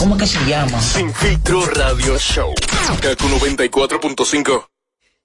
¿Cómo que se llama? Sin filtro radio show. Kaku 94.5.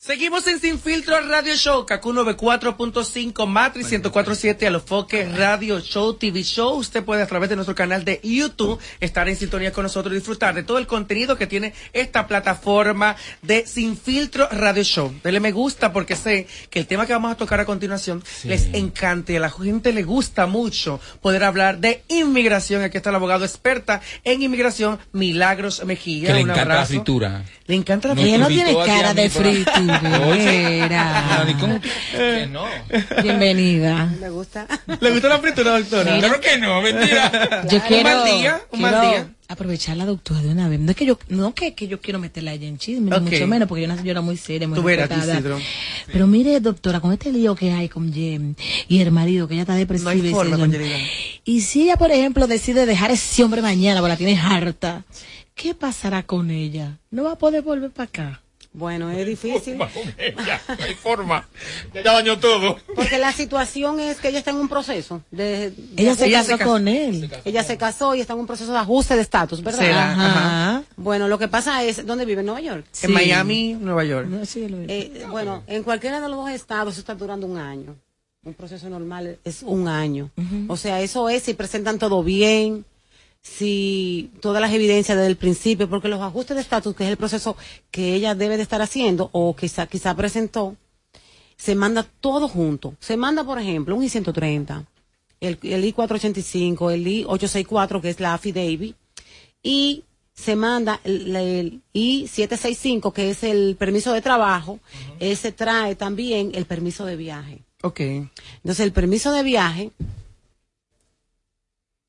Seguimos en Sin Filtro Radio Show, Kaku 94.5, Matrix 104.7, Alofoque Radio Show, TV Show. Usted puede a través de nuestro canal de YouTube estar en sintonía con nosotros y disfrutar de todo el contenido que tiene esta plataforma de Sin Filtro Radio Show. Dele me gusta porque sé que el tema que vamos a tocar a continuación les encanta y a la gente le gusta mucho poder hablar de inmigración. Aquí está el abogado experta en inmigración, Milagros Mejía. Que le Un encanta la fritura. Le encanta la fritura. No tiene cara de fritura. Oye, ¿cómo que no? Bienvenida. Me gusta. ¿Le gusta la fritura, doctora? Claro que no, mentira. Yo Un quiero, mal día, un mal día. aprovechar la doctora de una vez. No es que yo, no que, que yo quiero meterla a ella en chisme, ni Ok. mucho menos, porque yo una señora muy seria, muy Tú verás. Pero mire, doctora, con este lío que hay con Jem y el marido, que ella está depresiva. No hay y forma con. Y si ella, por ejemplo, decide dejar ese hombre mañana, porque la tiene harta, ¿qué pasará con ella? ¿No va a poder volver para acá? Bueno, es difícil. Hay forma. Ya dañó todo. Porque la situación es que ella está en un proceso. De, de Ella se casó con él. Ella se casó y está en un proceso de ajuste de estatus, ¿verdad? Será, Ajá. ajá. Bueno, lo que pasa es, ¿dónde vive? ¿En Nueva York? En Miami, Nueva York. No, sí, lo- Eh, bueno, en cualquiera de los dos estados está durando un año. Un proceso normal es un año. O sea, eso es si presentan todo bien, si todas las evidencias desde el principio, porque los ajustes de estatus, que es el proceso que ella debe de estar haciendo, o quizá, quizá presentó, se manda todo junto. Se manda, por ejemplo, un I-130, el, el I-485, el I-864, que es la affidavit, y se manda el, el I-765, que es el permiso de trabajo, ese trae también el permiso de viaje. Ok. Entonces, el permiso de viaje,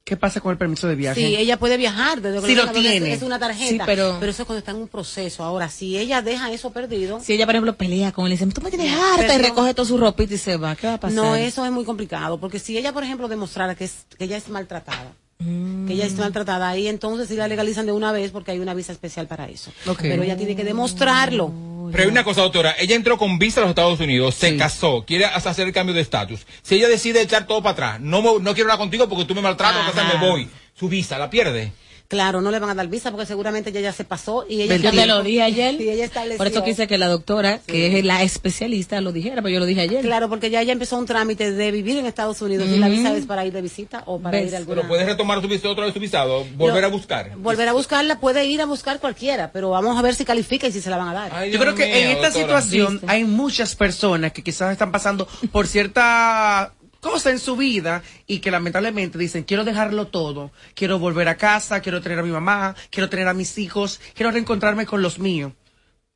¿Qué pasa con el permiso de viaje? sí, ella puede viajar desde Si lo es- tiene. Es, una tarjeta, Sí, pero- eso es cuando está en un proceso. Ahora, si ella deja eso perdido, Si ella, por ejemplo, pelea con él y dice, tú me tienes harta y recoge toda su ropita y se va, ¿qué va a pasar? No, eso es muy complicado, porque si ella, por ejemplo, demostrara que, es, que ella es maltratada, que ella es maltratada, ahí entonces sí la legalizan de una vez porque hay una visa especial para eso. Pero ella tiene que demostrarlo. Pero hay una cosa, doctora. Ella entró con visa a los Estados Unidos, se casó, quiere hacer el cambio de estatus. Si ella decide echar todo para atrás, no, me- no quiero hablar contigo porque tú me maltratas, o sea, Ajá. me voy. Su visa la pierde. Claro, no le van a dar visa porque seguramente ella ya se pasó y ella Yo te lo dije ayer. Sí, ella estableció. Por eso quise que la doctora, que es la especialista, lo dijera, pero yo lo dije ayer. Claro, porque ya ella empezó un trámite de vivir en Estados Unidos y la visa es para ir de visita o para ¿Ves? ir a alguna... Pero puedes retomar tu visa otra vez tu visado, volver a buscar. Volver a buscarla, puede ir a buscar cualquiera, pero vamos a ver si califica y si se la van a dar. Ay, Yo creo que en esta doctora. situación ¿Viste? hay muchas personas que quizás están pasando por cierta cosa en su vida y que lamentablemente dicen, quiero dejarlo todo, quiero volver a casa, quiero tener a mi mamá, quiero tener a mis hijos, quiero reencontrarme con los míos.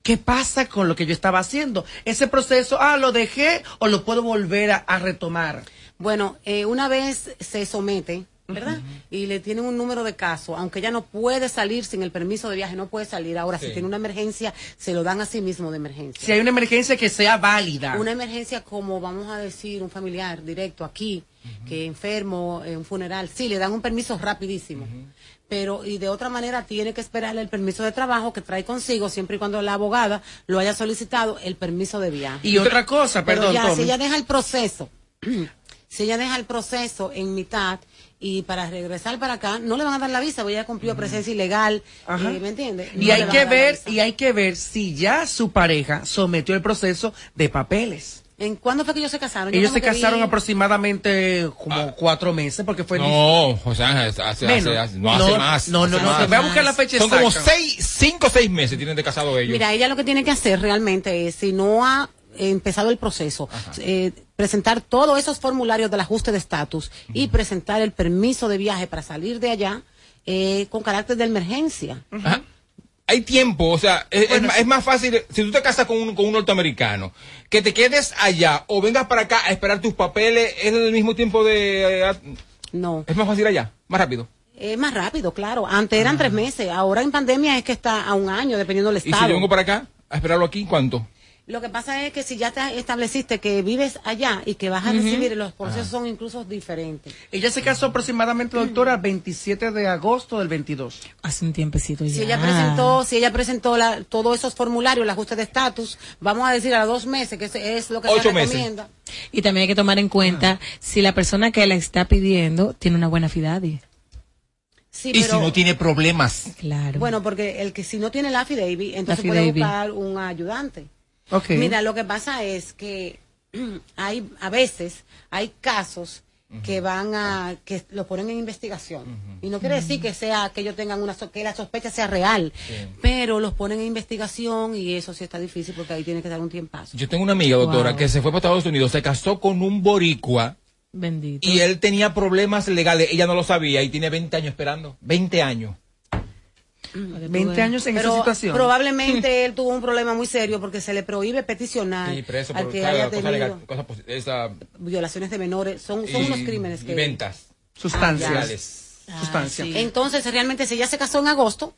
¿Qué pasa con lo que yo estaba haciendo? Ese proceso, ah, lo dejé o lo puedo volver a, a retomar. Bueno, eh, una vez se somete, ¿verdad? Y le tienen un número de casos, aunque ella no puede salir sin el permiso de viaje, no puede salir. Ahora, si tiene una emergencia, se lo dan a sí mismo de emergencia. Si hay una emergencia que sea válida. Una emergencia como, vamos a decir, un familiar directo aquí, que enfermo, en un funeral, sí, le dan un permiso rapidísimo. Pero, y de otra manera, tiene que esperar el permiso de trabajo que trae consigo, siempre y cuando la abogada lo haya solicitado, el permiso de viaje. Y otra cosa, Pero perdón, ya, Tommy. si ella deja el proceso, si ella deja el proceso en mitad y para regresar para acá, no le van a dar la visa, porque ella cumplió presencia ilegal, Ajá. eh, ¿me entiendes? Y hay que ver, y hay que ver si ya su pareja sometió el proceso de papeles. ¿En cuándo fue que ellos se casaron? Ellos se vi- casaron aproximadamente como cuatro meses, porque fue No, José Ángel, hace, Menos. hace- hace- no hace No, más. no, no, hace no, voy a buscar la fecha Son como seis, cinco o seis meses tienen de casado ellos. Mira, ella lo que tiene que hacer realmente es, si no ha empezado el proceso, eh, presentar todos esos formularios del ajuste de estatus y presentar el permiso de viaje para salir de allá eh, con carácter de emergencia. Hay tiempo, o sea, es, es es más fácil, si tú te casas con un, con un norteamericano, que te quedes allá o vengas para acá a esperar tus papeles, es el mismo tiempo de... eh, No. es más fácil allá, más rápido. Es más rápido, claro. Antes eran tres meses, ahora en pandemia es que está a un año, dependiendo del Y si estado. yo vengo para acá a esperarlo aquí, ¿cuánto? Lo que pasa es que si ya te estableciste que vives allá y que vas a recibir, los procesos son incluso diferentes. Ella se casó aproximadamente, doctora, 27 de agosto del 22. Hace un tiempecito ya. Si ella presentó, si ella presentó la- todos esos formularios, el ajuste de estatus, vamos a decir a dos meses, que es, es lo que Ocho se meses. recomienda. Y también hay que tomar en cuenta si la persona que la está pidiendo tiene una buena fidadi. Sí, y pero- si no tiene problemas. Claro. Bueno, porque el que si no tiene el affidavit, entonces puede buscar un ayudante. Mira, lo que pasa es que hay a veces hay casos que van a que lo ponen en investigación y no quiere decir que sea que ellos tengan una que la sospecha sea real, pero los ponen en investigación y eso sí está difícil porque ahí tiene que dar un tiempazo. Yo tengo una amiga, doctora, Wow. que se fue para Estados Unidos, se casó con un boricua Bendito. y él tenía problemas legales. Ella no lo sabía y tiene 20 años esperando. 20 años. 20 años en esa situación. probablemente él tuvo un problema muy serio porque se le prohíbe peticionar Sí, preso al por que cada haya cosa legal, esa- violaciones de menores. Son, son y- unos crímenes que y ventas Sustancias. Sustancia. sí. Entonces, realmente, si ella se casó en agosto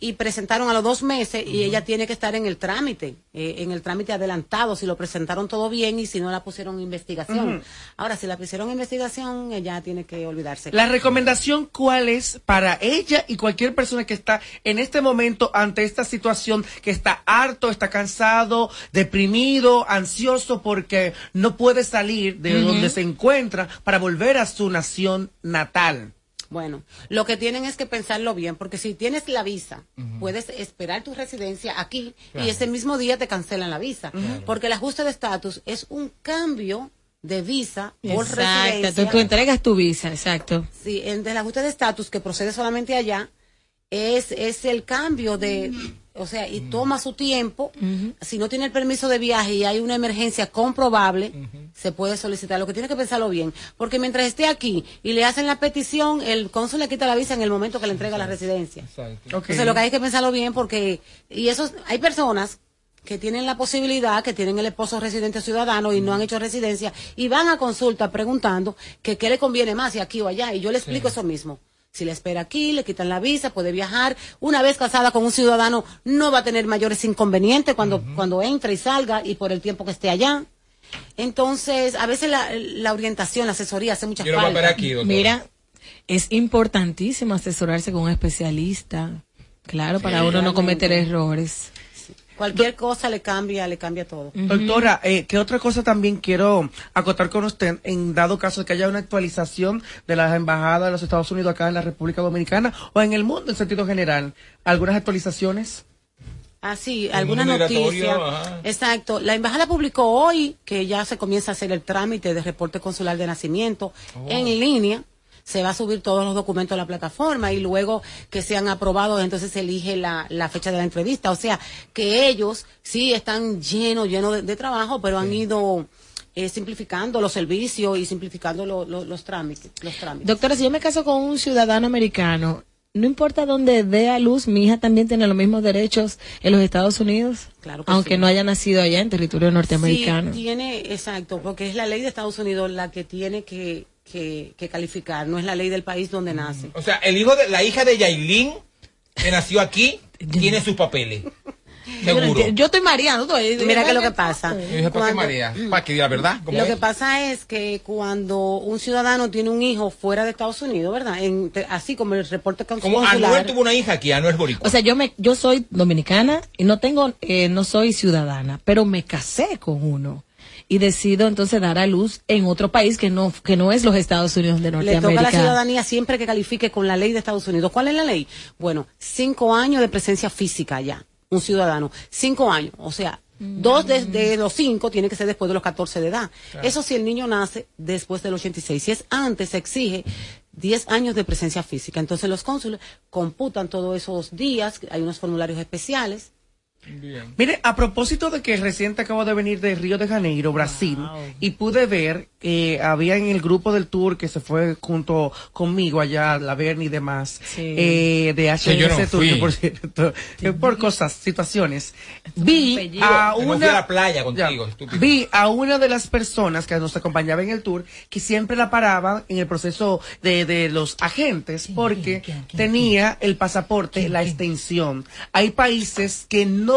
y presentaron a los dos meses y ella tiene que estar en el trámite, eh, en el trámite adelantado, si lo presentaron todo bien y si no la pusieron investigación. Ahora, si la pusieron investigación, ella tiene que olvidarse. La recomendación, ¿cuál es para ella y cualquier persona que está en este momento ante esta situación, que está harto, está cansado, deprimido, ansioso porque no puede salir de donde se encuentra para volver a su nación natal? Bueno, lo que tienen es que pensarlo bien, porque si tienes la visa, puedes esperar tu residencia aquí y ese mismo día te cancelan la visa, porque el ajuste de estatus es un cambio de visa por Exacto. residencia. Tú, tú entregas tu visa, exacto. Sí, en el ajuste de estatus que procede solamente allá es, es el cambio de, o sea, y toma su tiempo. Si no tiene el permiso de viaje y hay una emergencia comprobable, se puede solicitar. Lo que tiene que pensarlo bien, porque mientras esté aquí y le hacen la petición, el cónsul le quita la visa en el momento que le entrega la residencia. Exacto. Ok. Entonces lo que hay que pensarlo bien porque, y eso, hay personas que tienen la posibilidad, que tienen el esposo residente ciudadano y no han hecho residencia y van a consulta preguntando que qué le conviene más, si aquí o allá. Y yo le explico eso mismo. Si le espera aquí, le quitan la visa, puede viajar. Una vez casada con un ciudadano, no va a tener mayores inconvenientes cuando, cuando entre y salga y por el tiempo que esté allá. Entonces, a veces la, la orientación, la asesoría hace mucha Yo lo voy a falta. ver aquí, doctora. Mira, es importantísimo asesorarse con un especialista. Claro, para uno no cometer errores. Cualquier cosa le cambia, le cambia todo. Doctora, eh, ¿qué otra cosa también quiero acotar con usted en dado caso de que haya una actualización de las embajadas de los Estados Unidos acá en la República Dominicana o en el mundo en sentido general? ¿Algunas actualizaciones? Ah, sí, El alguna mundo noticia. migratorio, ajá. Exacto. La embajada publicó hoy que ya se comienza a hacer el trámite de reporte consular de nacimiento Oh. en línea. Se va a subir todos los documentos a la plataforma y luego que sean aprobados, entonces se elige la, la fecha de la entrevista. O sea, que ellos sí están llenos, llenos de, de trabajo, pero han ido eh, simplificando los servicios y simplificando lo- lo- los trámites. Los trámites. Doctora, si yo me caso con un ciudadano americano, no importa dónde dé a luz, mi hija también tiene los mismos derechos en los Estados Unidos, Claro que aunque sí. no haya nacido allá en territorio norteamericano. Sí, tiene, exacto, porque es la ley de Estados Unidos la que tiene que, que, que calificar, no es la ley del país donde nace. O sea, el hijo de la hija de Yailin, que nació aquí, tiene sus papeles. Yo, Seguro. estoy mareando. eh, Mira que lo que pasa. Yo ¿para qué María? ¿Para que diga la verdad? ¿Cómo Lo es? que pasa es que cuando un ciudadano tiene un hijo fuera de Estados Unidos, ¿verdad? En- te- así como el reporte cons- Como consular. Anuel tuvo una hija aquí, Anuel Boricua. O sea, yo me, yo soy dominicana y no tengo, eh, no soy ciudadana, pero me casé con uno y decido entonces dar a luz en otro país que no, que no es los Estados Unidos de Le toca la Norteamérica. ciudadanía siempre que califique con la ley de Estados Unidos. ¿Cuál es la ley? Bueno, cinco años de presencia física allá, un ciudadano. Cinco años, o sea, dos de, de los cinco tiene que ser después de los 14 de edad. Eso si el niño nace después del 86. Si es antes, se exige 10 años de presencia física. Entonces los cónsules computan todos esos días, hay unos formularios especiales. Bien. Mire, a propósito de que reciente acabo de venir de Río de Janeiro, Brasil, y pude ver que había en el grupo del tour que se fue junto conmigo allá, la Berni y demás, Sí. eh, de Sí, yo no HNS Tour, por cierto, por cosas, situaciones. Vi a una, a la playa contigo, Ya. estúpido. vi a una de las personas que nos acompañaba en el tour que siempre la paraban en el proceso de, de los agentes porque quién, quién, tenía el pasaporte, la extensión. Hay países que no,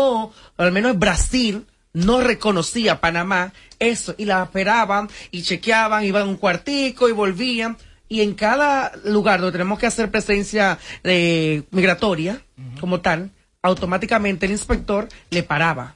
al menos Brasil, no reconocía a Panamá eso y la esperaban y chequeaban, iban a un cuartico y volvían. Y en cada lugar donde tenemos que hacer presencia eh, migratoria, como tal, automáticamente el inspector le paraba.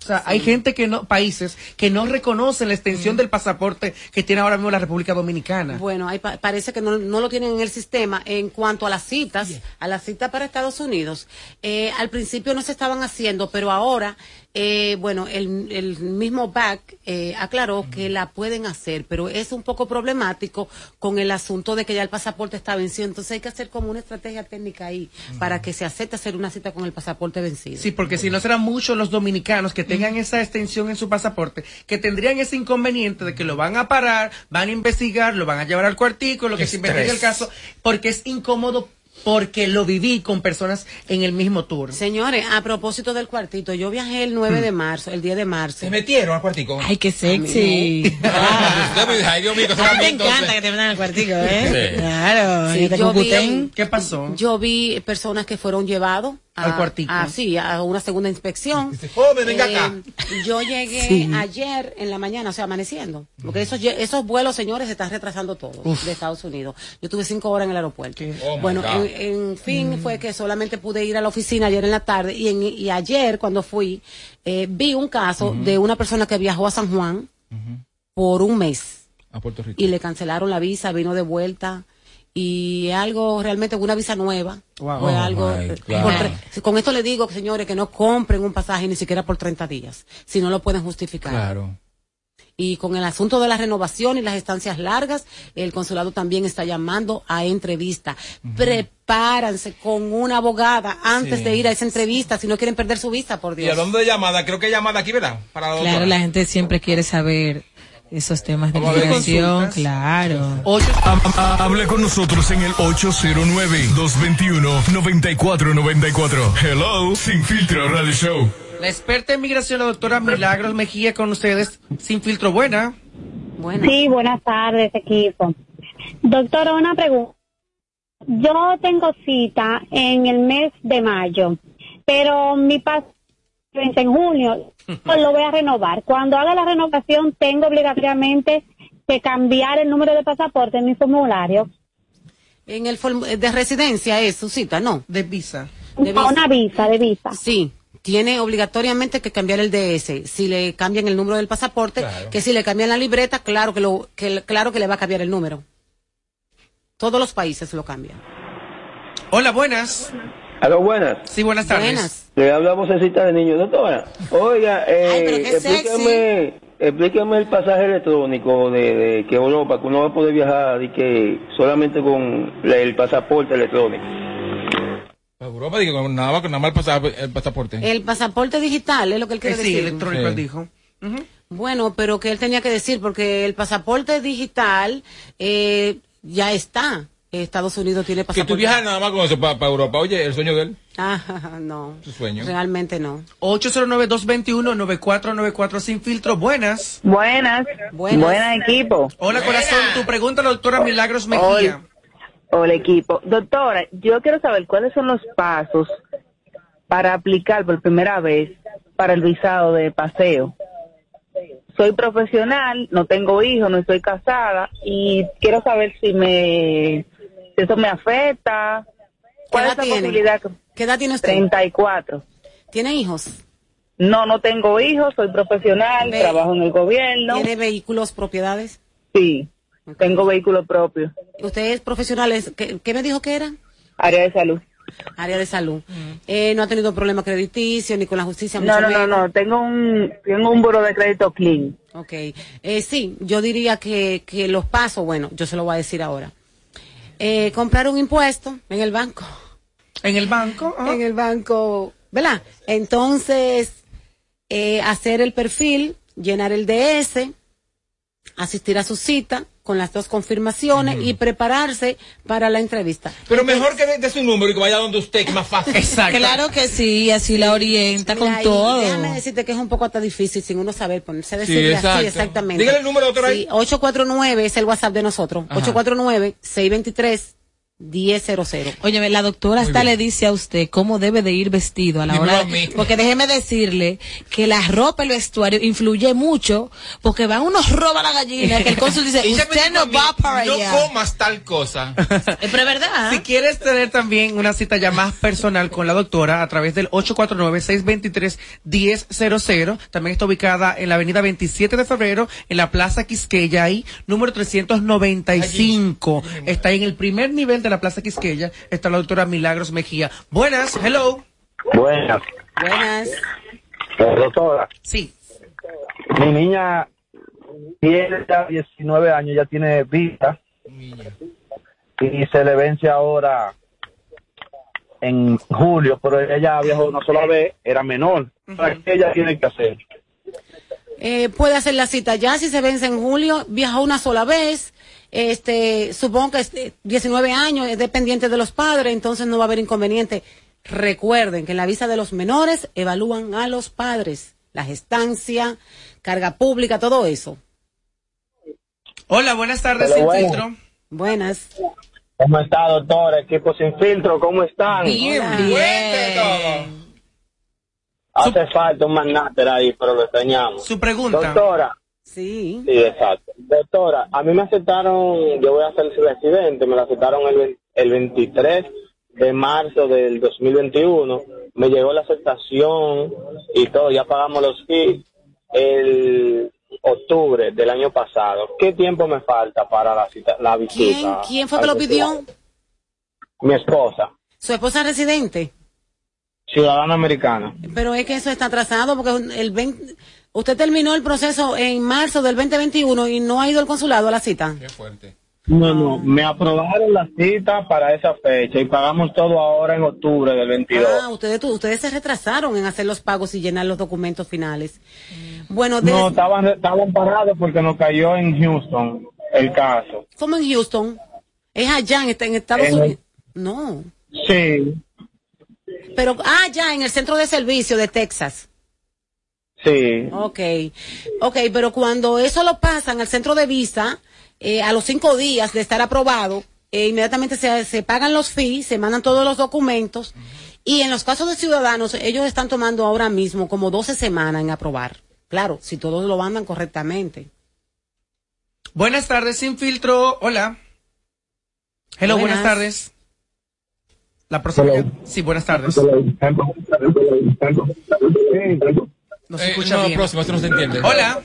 O sea, hay gente que no, países que no reconocen la extensión del pasaporte que tiene ahora mismo la República Dominicana. Bueno, hay, parece que no, lo tienen en el sistema. En cuanto a las citas, a las citas para Estados Unidos, eh, al principio no se estaban haciendo, pero ahora eh, bueno, el, el, mismo BAC eh, aclaró que la pueden hacer, pero es un poco problemático con el asunto de que ya el pasaporte está vencido. Entonces hay que hacer como una estrategia técnica ahí para que se acepte hacer una cita con el pasaporte vencido. Sí, porque si no serán muchos los dominicanos que tengan esa extensión en su pasaporte, que tendrían ese inconveniente de que lo van a parar, van a investigar, lo van a llevar al cuartico, lo que se investigue el caso, porque es incómodo porque lo viví con personas en el mismo tour. Señores, a propósito del cuartito, yo viajé el 9 de marzo, el 10 de marzo. ¿Se metieron al cuartico? Ay, qué sexy. Ah. Ay, Dios mío, a mí te encanta que te metan al cuartico, ¿eh? Claro. yo vi, ¿Qué pasó? Yo vi personas que fueron llevados al cuartito. Ah, sí, a una segunda inspección. venga acá. Eh, yo llegué ayer en la mañana, o sea, amaneciendo. Porque esos, esos vuelos, señores, se están retrasando todos de Estados Unidos. Yo tuve cinco horas en el aeropuerto. Oh bueno, en, fin, mm. fue que solamente pude ir a la oficina ayer en la tarde. Y, en, y ayer, cuando fui, eh, vi un caso de una persona que viajó a San Juan por un mes. A Puerto Rico. Y le cancelaron la visa, vino de vuelta y algo realmente una visa nueva. Fue oh algo con esto le digo señores que no compren un pasaje ni siquiera por 30 días si no lo pueden justificar. Claro. Y con el asunto de la renovación y las estancias largas, el consulado también está llamando a entrevista. Prepárense con una abogada antes de ir a esa entrevista si no quieren perder su vista, por Dios. Y hablando de llamada, creo que hay llamada aquí, ¿verdad? Para claro, la gente siempre quiere saber esos temas de migración, claro. Hable con nosotros en el 809-221-9494. Hello, Sin Filtro Radio Show. La experta en migración, la doctora Milagros Mejía, con ustedes. Sin Filtro, buena. Sí, buenas tardes, equipo. Doctora, una pregunta. Yo tengo cita en el mes de mayo, pero mi paso en junio pues lo voy a renovar. Cuando haga la renovación, tengo obligatoriamente que cambiar el número de pasaporte en mi formulario. En el de residencia es su cita, ¿no? De visa. De visa. Una visa, de visa. Sí. Tiene obligatoriamente que cambiar el DS. Si le cambian el número del pasaporte, que si le cambian la libreta, claro que, lo, que, claro que le va a cambiar el número. Todos los países lo cambian. Hola, buenas. Hola, buenas. Sí, buenas tardes. Le habla vocecita de niño. Doctora, oiga, eh, explíqueme, explíqueme el pasaje electrónico de, que Europa, que uno va a poder viajar y que solamente con el pasaporte electrónico. Europa, digo, nada más, nada más el, pasaporte. El pasaporte digital es lo que él quiere decir. Sí, electrónico, dijo. Bueno, pero que él tenía que decir, porque el pasaporte digital eh, ya está. Estados Unidos tiene pasaporte. Que tú viajas nada más con eso para Europa. Oye, el sueño de él. Ah, no. Su sueño. Realmente no. 809-221-9494 sin filtro. Buenas. Buenas. Buenas. Buenas, equipo. Hola, corazón. Tu pregunta, la doctora Milagros Mejía. Hola, equipo. Doctora, yo quiero saber cuáles son los pasos para aplicar por primera vez para el visado de paseo soy profesional, no tengo hijos, no estoy casada y quiero saber si me eso me afecta. ¿Cuál es la posibilidad? ¿Qué edad tiene usted? 34. ¿Tiene hijos? No, no tengo hijos, soy profesional, trabajo en el gobierno. ¿Tiene vehículos, propiedades? Sí, tengo vehículos propios. ¿Usted es profesional? ¿Qué, ¿Qué me dijo que era? Área de salud área de salud. Eh, no ha tenido problemas crediticios ni con la justicia. No, no, no, no, tengo un, tengo un buro de crédito clean. Ok, eh, sí, yo diría que, que los pasos, bueno, yo se lo voy a decir ahora. Eh, comprar un impuesto en el banco. ¿En el banco? En el banco, ¿verdad? Entonces, hacer el perfil, llenar el DS, asistir a su cita, con las dos confirmaciones y prepararse para la entrevista. Pero mejor que dé su número y que vaya donde usted, que más fácil. Exacto. Claro que sí, así la orienta con todo. Déjame decirte que es un poco hasta difícil sin uno saber ponerse a decirle así exactamente. Dígale el número otro ahí. Sí, 849 es el WhatsApp de nosotros. 849 623 1000. Oye, la doctora hasta le dice a usted cómo debe de ir vestido a la hora. porque déjeme decirle que la ropa, el vestuario influye mucho porque van unos roba la gallina que el cónsul dice, usted no va para allá. No comas tal cosa. Pero es verdad. Si quieres tener también una cita ya más personal con la doctora a través del 849-623-1000, también está ubicada en la avenida 27 de febrero en la Plaza Quisqueya ahí, número 395. Está en el primer nivel de la Plaza Quisqueya está la doctora Milagros Mejía. Buenas, hello. Buenas. Buenas. Eh, doctora. Sí. Mi niña tiene ya 19 años, ya tiene vista. Y se le vence ahora en julio, pero ella viajó una sola vez, era menor. ¿Qué ella tiene que hacer? Eh, puede hacer la cita ya si se vence en julio, viajó una sola vez, este, supongo que 19 años, es dependiente de los padres, entonces no va a haber inconveniente. Recuerden que en la visa de los menores evalúan a los padres, la gestancia, carga pública, todo eso. Hola, buenas tardes, Sin Filtro. Buenas. ¿Cómo está, doctor? Equipo Sin Filtro, ¿cómo están? Bien, bien. Hace falta un magnáter ahí, pero lo extrañamos. Su pregunta. Doctora, Sí. Sí, exacto. Doctora, a mí me aceptaron, yo voy a ser residente, me lo aceptaron el, el 23 de marzo del 2021, me llegó la aceptación y todo, ya pagamos los fees el octubre del año pasado. ¿Qué tiempo me falta para la, cita, la visita? ¿Quién, quién fue que lo pidió? Mi esposa. ¿Su esposa residente? Ciudadana americana. Pero es que eso está atrasado porque el 20, usted terminó el proceso en marzo del 2021 y no ha ido al consulado a la cita. Qué fuerte. No, no, me aprobaron la cita para esa fecha y pagamos todo ahora en octubre del 22. Ah, ustedes, ustedes se retrasaron en hacer los pagos y llenar los documentos finales. Bueno, no, estaban, estaban parados porque nos cayó en Houston el caso. ¿Cómo en Houston? Es allá en, en Estados Unidos. No. Sí. Pero, ah, ya, en el centro de servicio de Texas. Sí. Ok. Ok, pero cuando eso lo pasan al centro de visa, eh, a los cinco días de estar aprobado, eh, inmediatamente se, se, pagan los fees, se mandan todos los documentos, y en los casos de ciudadanos, ellos están tomando ahora mismo como 12 semanas en aprobar. Claro, si todos lo mandan correctamente. Buenas tardes, sin filtro. Hola. Hello, buenas, buenas tardes. La próxima. Hello. Sí, buenas tardes. Se escucha eh, no, bien. próximo, esto no se entiende. Hola.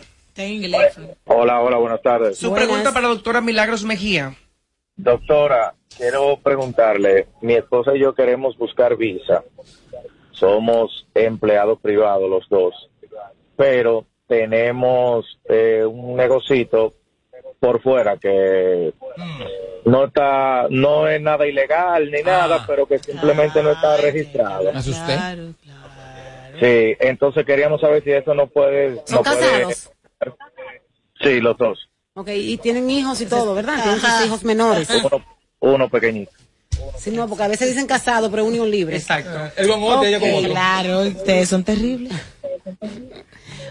Hola, hola, buenas tardes. Su buenas. pregunta para la doctora Milagros Mejía. Doctora, quiero preguntarle, mi esposa y yo queremos buscar visa. Somos empleados privados los dos, pero tenemos eh, un negocito por fuera que no está, no es nada ilegal ni nada, Ah, pero que simplemente no está registrado. ¿Es usted? Claro, claro. Sí, entonces queríamos saber si eso no puede. ¿Son no puede- casados? Sí, los dos. Ok, y tienen hijos y todo, ¿verdad? Tienen sus hijos menores. Uno, uno pequeñito. Sí, no, porque a veces dicen casado, pero unión libre. Exacto. Él con otro, ella con otro. Claro, ustedes son terribles.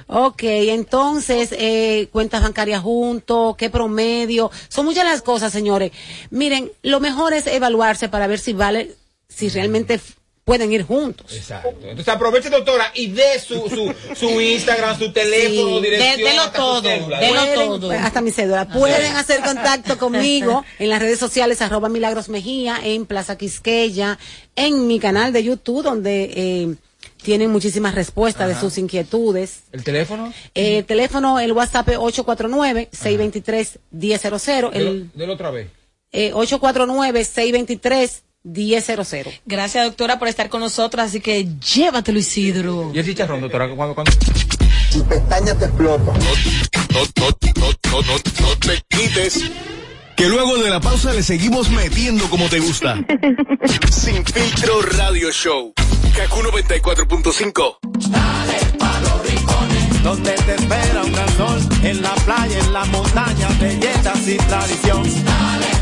Ok, entonces, eh, cuentas bancarias juntos, qué promedio, son muchas las cosas, señores. Miren, lo mejor es evaluarse para ver si vale, si realmente pueden ir juntos. Exacto. Entonces aproveche, doctora, y dé su, su, su Instagram, su teléfono, Sí, dirección. hasta todo, cédula. delo Pueden- todo. Hasta mi cédula. Pueden hacer contacto conmigo en las redes sociales, arroba Milagros Mejía, en Plaza Quisqueya, en mi canal de YouTube, donde eh, tienen muchísimas respuestas de sus inquietudes. ¿El teléfono? Eh, el teléfono, el WhatsApp es 849-623-1000. Delo, El otra vez. eh, 849-623-1000. Gracias, doctora, por estar con nosotros. Así que llévatelo, Isidro. ¿Y el chicharrón, doctora? ¿Cuándo, cuándo? No, no, no, no, no, no te quites. Que luego de la pausa le seguimos metiendo como te gusta. Sin filtro radio show. Kaku 94.5. donde te espera un gran sol, en la playa, en la montaña, belletas y tradición. Dale pa los rincones,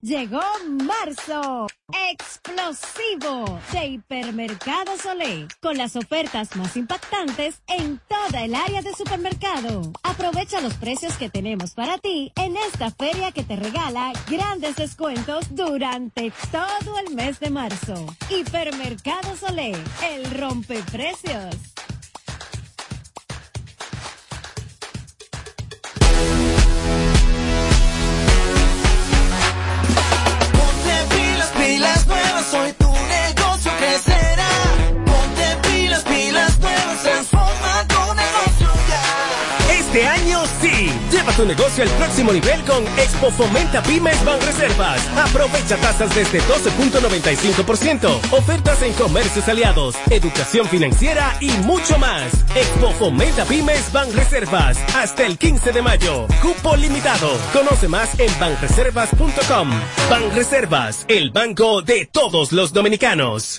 Llegó marzo, explosivo de Hipermercado Olé, con las ofertas más impactantes en toda el área de supermercado. Aprovecha los precios que tenemos para ti en esta feria que te regala grandes descuentos durante todo el mes de marzo. Hipermercado Olé, el rompeprecios. pilas nuevas, soy tu negocio crecerá. Ponte pilas, pilas nuevas, transforma tu negocio ya. Este año sí Lleva tu negocio al próximo nivel con Expo Fomenta Pymes Banreservas. Aprovecha tasas desde 12.95%, ofertas en comercios aliados, educación financiera y mucho más. Expo Fomenta Pymes Banreservas hasta el 15 de mayo. Cupo limitado. Conoce más en banreservas.com. Banreservas, el banco de todos los dominicanos.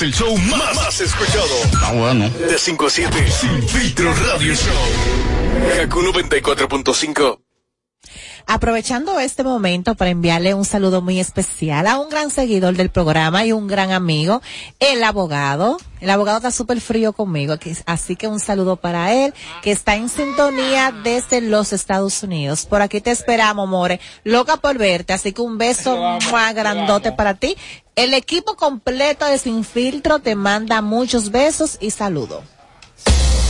es el show más, más escuchado. Ah, bueno. De 5 a 7. Sin filtro radio show. Haku 94.5 aprovechando este momento para enviarle un saludo muy especial a un gran seguidor del programa y un gran amigo, el abogado. El abogado está súper frío conmigo, así que un saludo para él, que está en sintonía desde los Estados Unidos. Por aquí te esperamos, More. Loca por verte, así que un beso más grandote para ti. El equipo completo de Sin Filtro te manda muchos besos y saludos.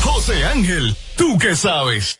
José Ángel, ¿tú qué sabes?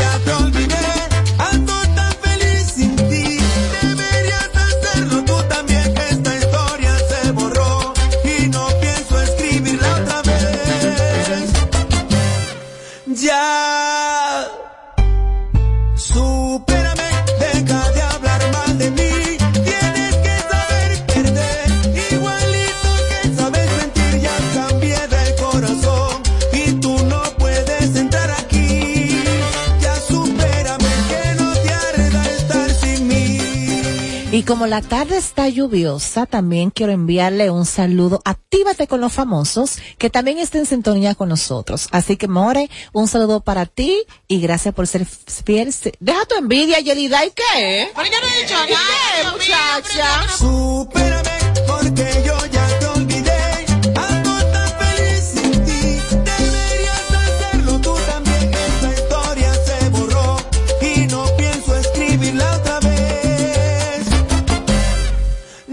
como la tarde está lluviosa, también quiero enviarle un saludo. Actívate con los famosos, que también está en sintonía con nosotros. Así que, More, un saludo para ti y gracias por ser fiel. Deja tu envidia, Yelida, ¿y qué? Pero yo no he dicho nada, muchacha. Supérame porque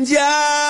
Ya.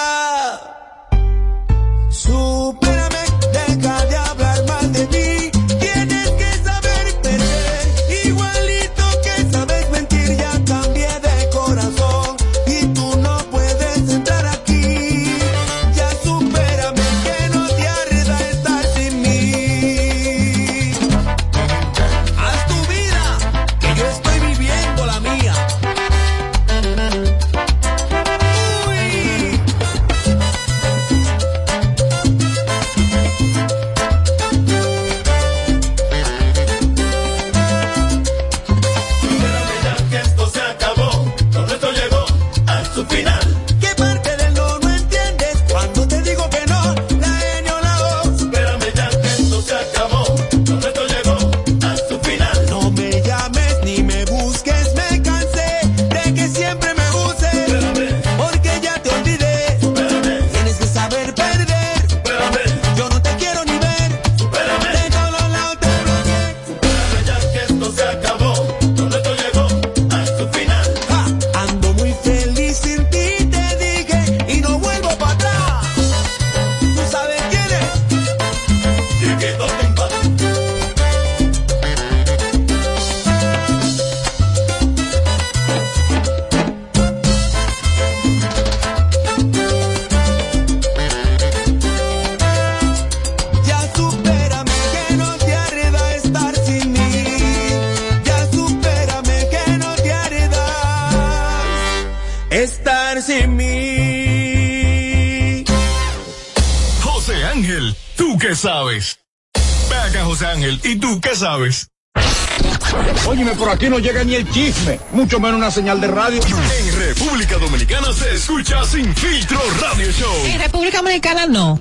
No llega ni el chisme, mucho menos una señal de radio. En República Dominicana se escucha Sin Filtro Radio Show. En República Dominicana no.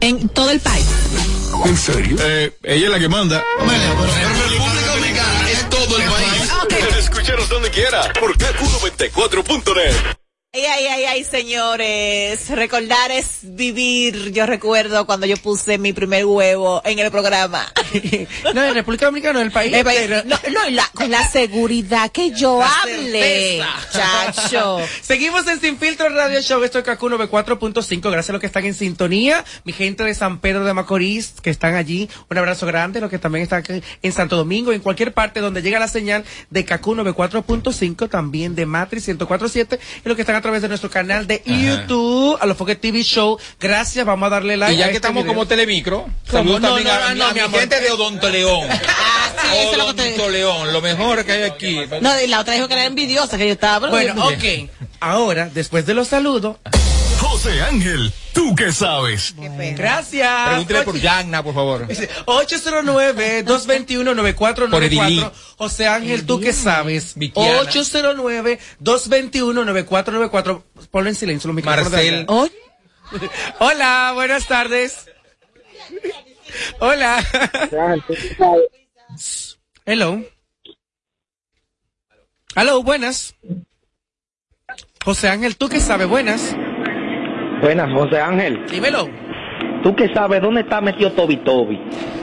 En todo el país. ¿En serio? Eh, ella es la que manda. República Dominicana es todo el país. Escúchanos donde quiera por KQ94.net. Ay, ay, ay, ay, señores. Recordar es vivir. Yo recuerdo cuando yo puse mi primer huevo en el programa. No, en República Dominicana, en el país. El país- no, no, la- con la seguridad que yo La hable, chacho. Seguimos en Sin Filtro Radio Show. Esto es Kaku 94.5. Gracias a los que están en sintonía. Mi gente de San Pedro de Macorís, que están allí. Un abrazo grande. Los que también están aquí en Santo Domingo, en cualquier parte donde llega la señal de Kaku 94.5, también de Matrix 104.7. Y los que están a través de nuestro canal de YouTube, a los Foque TV Show. Gracias. Vamos a darle like. Y ya a que este estamos video. como Telemicro, saludos No, también no, a, no, mi- no, a mi mi amor. gente de Odonto León. eso es lo que te- León, lo mejor que hay aquí. No, y la otra dijo que era envidiosa, que yo estaba. Bueno, ok. Ahora, después de los saludos. José Ángel, ¿tú qué sabes? Gracias. Pregúntale por Yagna, por favor. 809-221-9494. José Ángel, ¿tú qué sabes? Vikiana. 809-221-9494. Ponlo en silencio los micrófonos. de Marcel. Hola, buenas tardes. Hola. Hello. Hello, buenas. José Ángel, ¿tú qué sabes? Buenas. Buenas, José Ángel. Dímelo. ¿Tú qué sabes dónde está metido Toby Toby?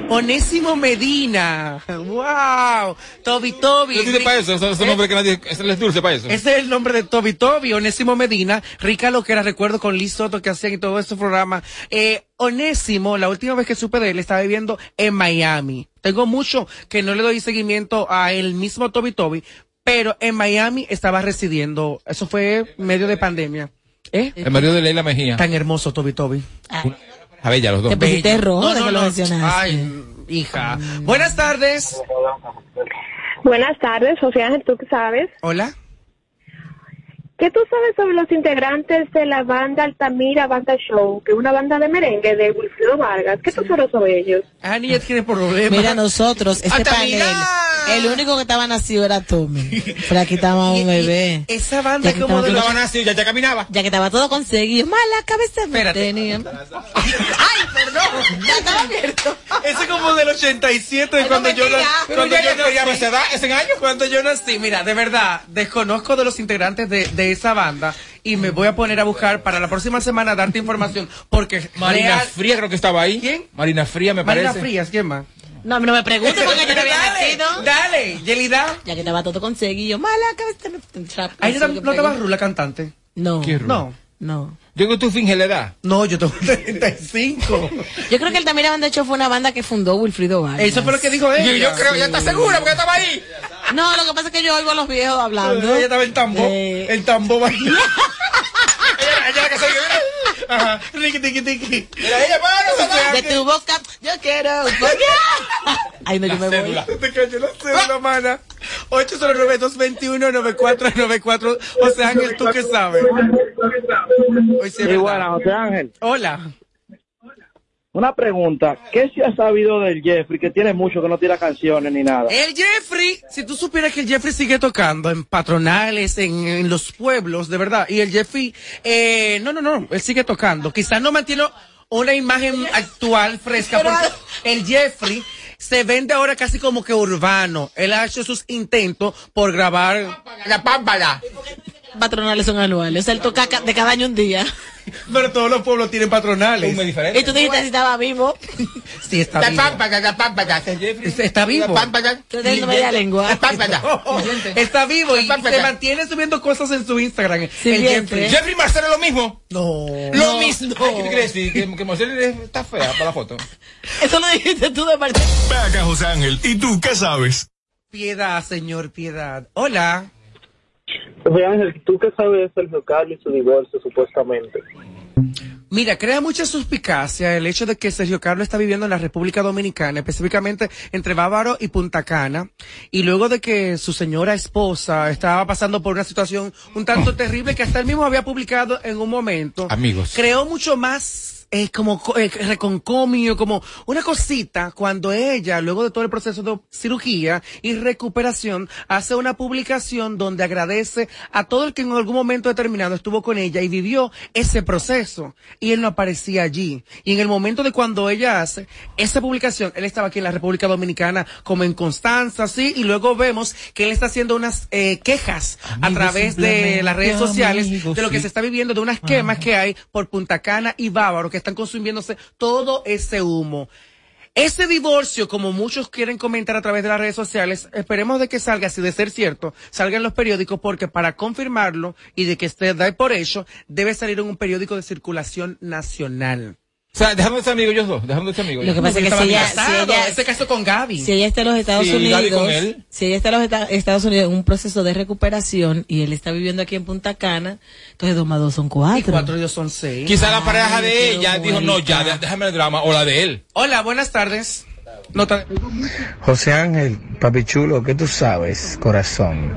Onésimo Medina. Wow. Toby Toby. ¿Qué dice para eso? Ese es un nombre que nadie, ese es dulce para eso. Ese es el nombre de Toby Toby, Onésimo Medina, rica lo que era, recuerdo con Liz Soto que hacían y todo ese programa. Eh, Onésimo, la última vez que supe de él, estaba viviendo en Miami. Tengo mucho que no le doy seguimiento a el mismo Toby Toby, pero en Miami estaba residiendo. Eso fue medio de pandemia. ¿Eh? El marido de Leila Mejía. Tan hermoso Toby Toby. A bella los dos. Te pusiste rojo No, de no, que lo mencionaste. Ay, hija. Buenas tardes. Buenas tardes, José Ángel, ¿tú qué sabes? Hola. ¿Qué tú sabes sobre los integrantes de la banda Altamira Banda Show, que es una banda de merengue de Wilfredo Vargas? ¿Qué tú sabes sobre ellos? Ani ya tiene problemas. Mira, nosotros, este Altamira. panel, el único que estaba nacido era Tommy. Pero aquí estaba un bebé. Esa banda Ya que como estaba de nacido, ya, ya caminaba. Ya que estaba todo conseguido. Mala cabeza me Espérate. tenía. ¡Ay, perdón! Ya estaba abierto. Ese es como del 87, Ay, cuando no yo Cuando yo peleaba nací. esa edad, ese año. Cuando yo nací, mira, de verdad, desconozco de los integrantes de, de esa banda y me voy a poner a buscar para la próxima semana darte información porque Marina real- Fría creo que estaba ahí. ¿Quién? Marina Fría me Marina parece. Frías, ¿quién más? No, no me preguntes porque yo no había Dale, nacido. Dale, Yelida. Ya que estaba todo conseguido. Mala cabeza Ahí no, estaba Rula cantante. No. ¿Qué Ru? No. No. Yo creo que tú finges la edad. No, yo tengo 35. Yo creo que el Tamira Banda Show fue una banda que fundó Wilfrido Vargas. Eso fue lo que dijo ella. Yo, yo creo, ya está segura porque estaba ahí. No, lo que pasa es que yo oigo a los viejos hablando. Ella estaba en tambo. Eh. El tambo bailando. Ella, ella la que soy yo. Ajá. Riqui, tiqui, tiqui. Mira, ella, para, De tu boca, yo quiero. Ay, no, yo me voy. cédula. Te cayó la cédula, mana. 809-221-9494. José Ángel, ¿tú qué sabes? Hoy sí Sí, José Ángel. Hola. Una pregunta. ¿Qué se ha sabido del Jeffrey, que tiene mucho que no tira canciones ni nada? El Jeffrey, si tú supieras que el Jeffrey sigue tocando en patronales, en, en los pueblos, de verdad, y el Jeffrey, eh, no, no, no, él sigue tocando. Quizás no mantiene una imagen actual fresca, porque el Jeffrey se vende ahora casi como que urbano. Él ha hecho sus intentos por grabar La pámpara. Patronales son anuales. O sea, él toca ca- de cada año un día. Pero todos los pueblos tienen patronales. Diferente. Y tú dijiste si estaba vivo. Sí, está La vivo. Está vivo. Media lengua. Está vivo y se mantiene subiendo cosas en su Instagram. Jeffrey. Jeffrey Marcelo lo mismo. No. Lo mismo. Ay, ¿Qué crees? Que, que Marcelo está fea para la foto. Eso lo dijiste tú de parte. Ve acá, José Ángel, ¿y tú qué sabes? Piedad, señor, piedad. Hola. José Ángel, ¿tú qué sabes de Sergio Carlos y su divorcio supuestamente? Mira, crea mucha suspicacia el hecho de que Sergio Carlos está viviendo en la República Dominicana, específicamente entre Bávaro y Punta Cana, y luego de que su señora esposa estaba pasando por una situación un tanto terrible que hasta él mismo había publicado en un momento. Amigos. Creó mucho más eh, como co- eh, reconcomio, como una cosita cuando ella, luego de todo el proceso de cirugía y recuperación, hace una publicación donde agradece a todo el que en algún momento determinado estuvo con ella y vivió ese proceso. Y él no aparecía allí. Y en el momento de cuando ella hace esa publicación, él estaba aquí en la República Dominicana como en Constanza, sí, y luego vemos que él está haciendo unas eh, quejas a través de las redes sociales de lo que sí. se está viviendo, de unas quemas que hay por Punta Cana y Bávaro, que están consumiéndose todo ese humo. Ese divorcio, como muchos quieren comentar a través de las redes sociales, esperemos de que salga, si de ser cierto, salga en los periódicos, porque para confirmarlo y de que esté por hecho, debe salir en un periódico de circulación nacional. O sea, dejando de ser amigos ellos dos, dejando de ser amigos. Lo que pasa es que si ella, si ella, ese caso con Gaby. si ella está en los Estados Sí, Gaby Unidos, con él. si ella está en los Esta- Estados Unidos en un proceso de recuperación y él está viviendo aquí en Punta Cana, entonces dos más dos son cuatro. y cuatro días son seis. Quizá la pareja de ella dijo, no, ya, déjame el drama, o la de él. Hola, buenas tardes. No tan- José Ángel, papi chulo, ¿qué tú sabes, corazón?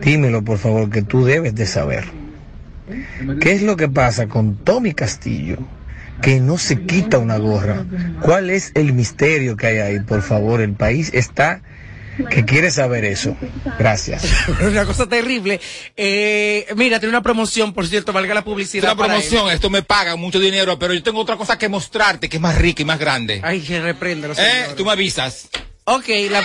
dímelo por favor, que tú debes de saber. ¿Qué es lo que pasa con Tommy Castillo? Que no se quita una gorra. ¿Cuál es el misterio que hay ahí? Por favor, el país está que quiere saber eso. Gracias. una cosa terrible. Eh, mira, tiene una promoción, por cierto, valga la publicidad. Una promoción, esto me paga mucho dinero, pero yo tengo otra cosa que mostrarte que es más rica y más grande. Ay, que repréndelo, ¿Eh? Tú me avisas. Ok, la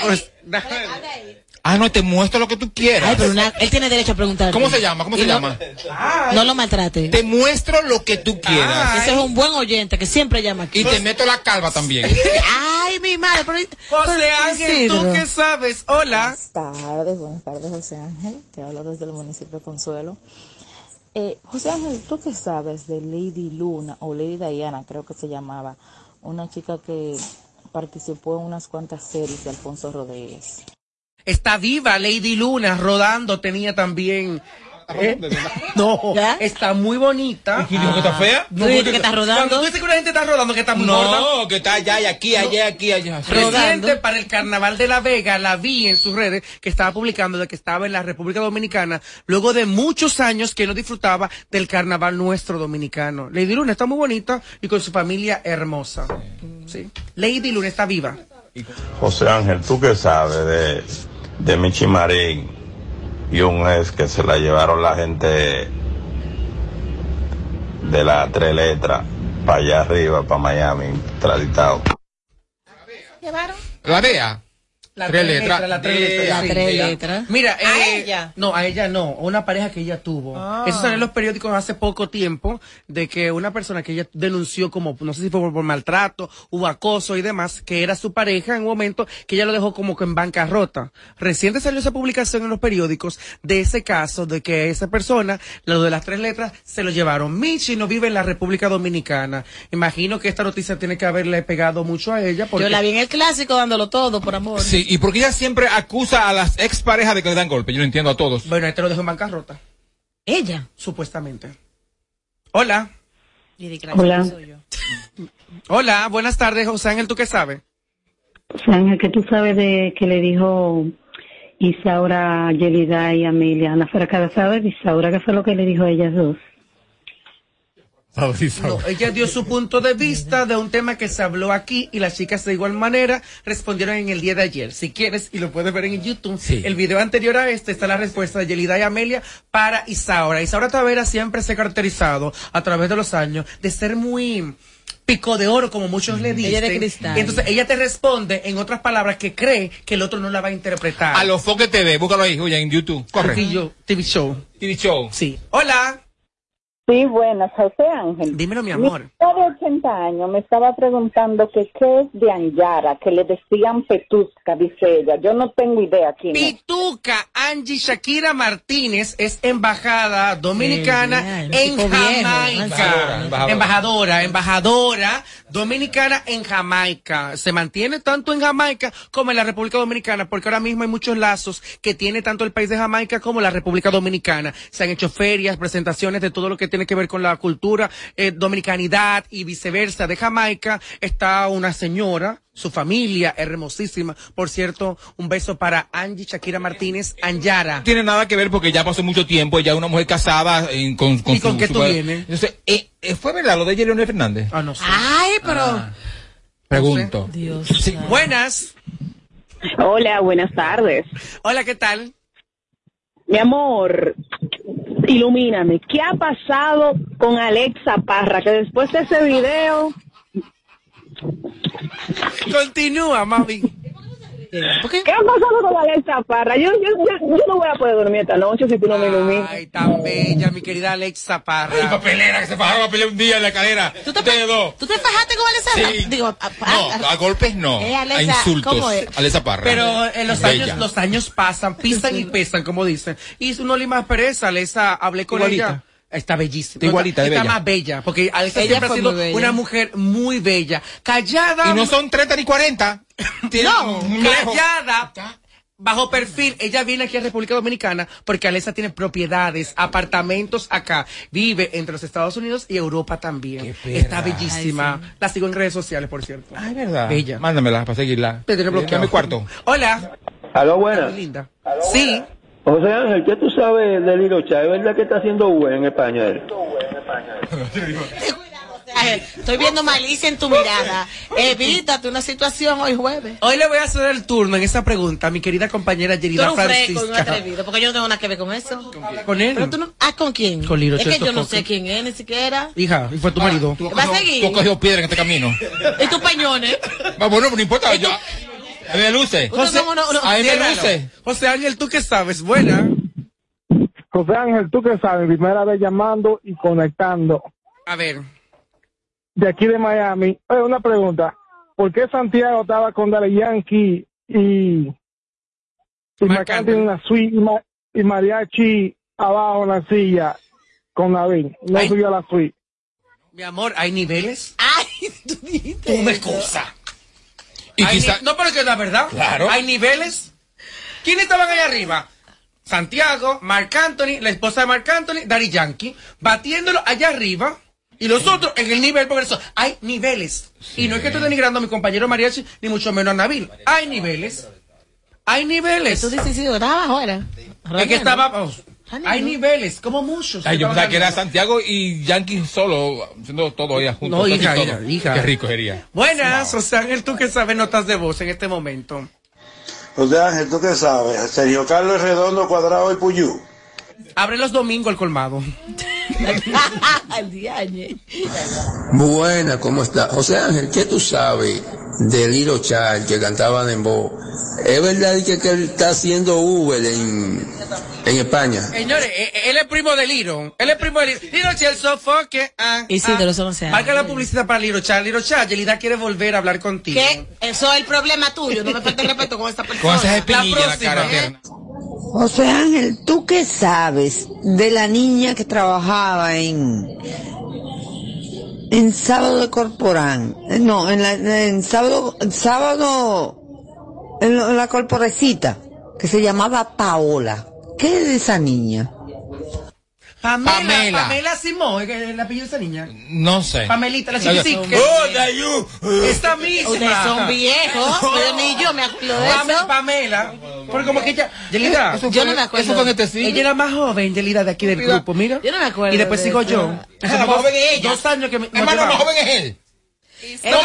Ah, no, te muestro lo que tú quieras. Ay, pero una- él tiene derecho a preguntar. ¿Cómo se llama? ¿Cómo se llama? No lo maltrate. Te muestro lo que tú quieras. Ese es un buen oyente que siempre llama aquí. Y te meto la calva también. Ay, mi madre. Pero, José pero, Ángel, ¿tú qué sabes? Hola. Buenas tardes, buenas tardes, José Ángel. Te hablo desde el municipio de Consuelo. Eh, José Ángel, ¿tú qué sabes de Lady Luna o Lady Diana, creo que se llamaba? Una chica que participó en unas cuantas series de Alfonso Rodríguez. Está viva Lady Luna rodando, tenía también. ¿Eh? No, está muy bonita. ¿Y dijo que está fea? No, ¿Tú dices que está rodando? Cuando tú dices que una gente está rodando, que está muy gorda. No, que está allá y aquí, allá, aquí, allá. Reciente para el Carnaval de La Vega, la vi en sus redes que estaba publicando de que estaba en la República Dominicana luego de muchos años que no disfrutaba del Carnaval nuestro dominicano. Lady Luna está muy bonita y con su familia hermosa. Sí. Lady Luna está viva. José Ángel, ¿tú qué sabes de, de Michi Marín y un ex que se la llevaron la gente de la tres letras para allá arriba, para Miami, traditado? ¿Llevaron? La DEA. La Tres tres letras. la tres letras, La sí. tres Ella. letras. Mira, ¿A eh, ella? No, a ella no, una pareja que ella tuvo. Ah. Eso salió en los periódicos hace poco tiempo, de que una persona que ella denunció como, no sé si fue por, por maltrato, hubo acoso y demás, que era su pareja en un momento que ella lo dejó como que en bancarrota. Reciente salió esa publicación en los periódicos de ese caso, de que esa persona, lo de las tres letras, se lo llevaron. Michi no vive en la República Dominicana. Imagino que esta noticia tiene que haberle pegado mucho a ella. Porque Yo la vi en el clásico dándolo todo, por amor. Sí, y porque ella siempre acusa a las exparejas de que le dan golpe. Yo lo entiendo a todos. Bueno, este lo dejó en bancarrota. ¿Ella? Supuestamente. Hola. Hola. Hola, buenas tardes, José Ángel, ¿tú qué sabes? José Ángel, que tú sabes de que le dijo Isaura, Yelida y Amelia, Ana fuera casada, Isaura, ¿qué fue lo que le dijo a ellas dos? No, ella dio su punto de vista de un tema que se habló aquí y las chicas de igual manera respondieron en el día de ayer. Si quieres, y lo puedes ver en YouTube, el video anterior a este está la respuesta de Yelida y Amelia para Isaura. Isaura Tavera siempre se ha caracterizado a través de los años de ser muy pico de oro, como muchos le dicen. Ella de cristal. Y entonces ella te responde en otras palabras que cree que el otro no la va a interpretar. A los Foque TV, búscalo ahí, oye, en YouTube. Corre. TV Show. TV Show. Sí. Hola. Sí, buenas, José Ángel. Dímelo, mi amor. Mi de 80 años me estaba preguntando que qué es de Anyara, que le decían petusca, dice ella. Yo no tengo idea quién es. Pituca Angie Shakira Martínez es embajada dominicana Genial, en Jamaica. embajadora, embajadora. embajadora, embajadora dominicana en Jamaica. Se mantiene tanto en Jamaica como en la República Dominicana, porque ahora mismo hay muchos lazos que tiene tanto el país de Jamaica como la República Dominicana. Se han hecho ferias, presentaciones de todo lo que tiene que ver con la cultura, eh, dominicanidad y viceversa. De Jamaica está una señora, su familia hermosísima. Por cierto, un beso para Angie Shakira Martínez Anyara. No tiene nada que ver porque ya pasó mucho tiempo, ella es una mujer casada en- con, con ¿Y con su- qué su- tú vienes? Entonces, eh, eh, ¿fue verdad lo de J. Leonel Fernández? Ah, no sé. Ay, pero. Pregunto. Dios. Sí. Buenas. Hola, buenas tardes. Hola, ¿qué tal? Mi amor, ilumíname. ¿Qué ha pasado con Alexa Parra? Que después de ese video... Continúa, mami. ¿Por qué? ¿Qué ha pasado con Alexa Parra? Yo, yo, yo, yo no voy a poder dormir esta noche si tú no me iluminas. Ay, tan bella, mi querida Alexa Ay, Parra. papelera, que se fajaron a pelear un día en la escalera. ¿Tú te, dos. ¿Tú te fajaste con Alessandra? Sí. Digo, a- a- No, a golpes no. Eh, a Alexa, insultos. ¿cómo es? Alesa Parra. Pero en los Bella. años, los años pasan, pisan y pesan, como dicen. Y uno le más pereza, Alexa, hablé con Igualita. ella. Está bellísima. Está igualita de Está bella. más bella, porque Alexa Ella siempre ha fue sido muy bella. una mujer muy bella. Callada. Y no son 30 ni 40. Tienen No, lejos. callada. Bajo perfil, ella viene aquí a República Dominicana porque Alessa tiene propiedades, apartamentos acá. Vive entre los Estados Unidos y Europa también. Está bellísima. La sigo en redes sociales, por cierto. Ay, verdad. Bella. Mándamela para seguirla. Te tiene bloqueado. Dame mi cuarto. Hola. Aló, buenas. muy linda. Sí. José Ángel, ¿qué tú sabes de Lilo Chá? ¿Es verdad que está haciendo V en España él? Estoy viendo malicia en tu mirada. Evítate una situación hoy jueves. Hoy le voy a hacer el turno en esa pregunta a mi querida compañera Tú Yerida eres un fresco, un Francisca. atrevido, porque yo no tengo nada que ver con eso. Con él. Pero tú no, ah, ¿con quién? Con Liro Es que yo no sé quién es, ni siquiera. Hija, y fue tu marido. ¿Va a seguir? Tú has cogido piedra en este camino. ¿Y tus peñones? Ah, bueno, no importa. Yo, me luce. José, a mí me luce. José Ángel, ¿tú qué sabes? Buena. José Ángel, tú que sabes, primera vez llamando y conectando. A ver. De aquí de Miami. Oye, una pregunta. ¿Por qué Santiago estaba con Dale Yankee y, y McCartney en la suite y, Ma- y Mariachi abajo en la silla con David? No subió a la suite. Mi amor, ¿hay niveles? Ay, tú dijiste. Tú me eso. Y quizá- No, pero que es la verdad. Claro. Hay niveles. ¿Quiénes estaban allá arriba? Santiago, Marc Anthony, la esposa de Marc Anthony, Daddy Yankee, batiéndolo allá arriba. Y los otros en el nivel, por eso hay niveles. Y no es que estoy denigrando a mi compañero Mariachi, ni mucho menos a Nabil. Hay niveles. Hay niveles. Tú dices, sí, estaba abajo, era. Es que estaba. oh, hay niveles, como muchos. Ay, yo pensaba que era. Santiago y Yankee solo, haciendo todo ahí juntos. No, hija, todo. hija, hija. Qué rico sería. Buenas, José Ángel, tú que sabes notas de voz en este momento. José Ángel, ¿tú qué sabes? Sergio Carlos Redondo, Cuadrado y Puyú. Abre los domingos el colmado. Buena, ¿cómo está? José Ángel, ¿qué tú sabes de Lilo Char que cantaba Dembow? ¿Es verdad que, que él está haciendo Uber en, en España? Señores, eh, eh, él es primo de Liro. Él es primo de Liro. Liro el sofoque. Ah, Y sí, ah. de los 11 años. Marca la publicidad para Liro Chá. Liro Chá, Yelida quiere volver a hablar contigo. ¿Qué? Eso es el problema tuyo. No me falta el respeto con esta persona. Con esas espinillas La la cara eterna. José Ángel, ¿tú qué sabes de la niña que trabajaba en en sábado de Corporán? Eh, No, en, la, en sábado, sábado en, la corporecita, que se llamaba Paola. ¿Qué es de esa niña? Pamela. Pamela. Pamela Simón, es el apellido de esa niña. No sé. Pamelita, la chiquitica. Oh. Esta misma. Ustedes son viejos, pero ni yo me acuerdo de eso. Pamela. Porque como que ella. Yelida. Eso Yo fue- no me acuerdo. Eso fue en este siglo. Ella era más joven, Yelida, de aquí del grupo, mira. Yo no me acuerdo Y después de sigo eso. yo. Ah, la más joven es ella. Dos años que me. Hermano, más joven es él. No,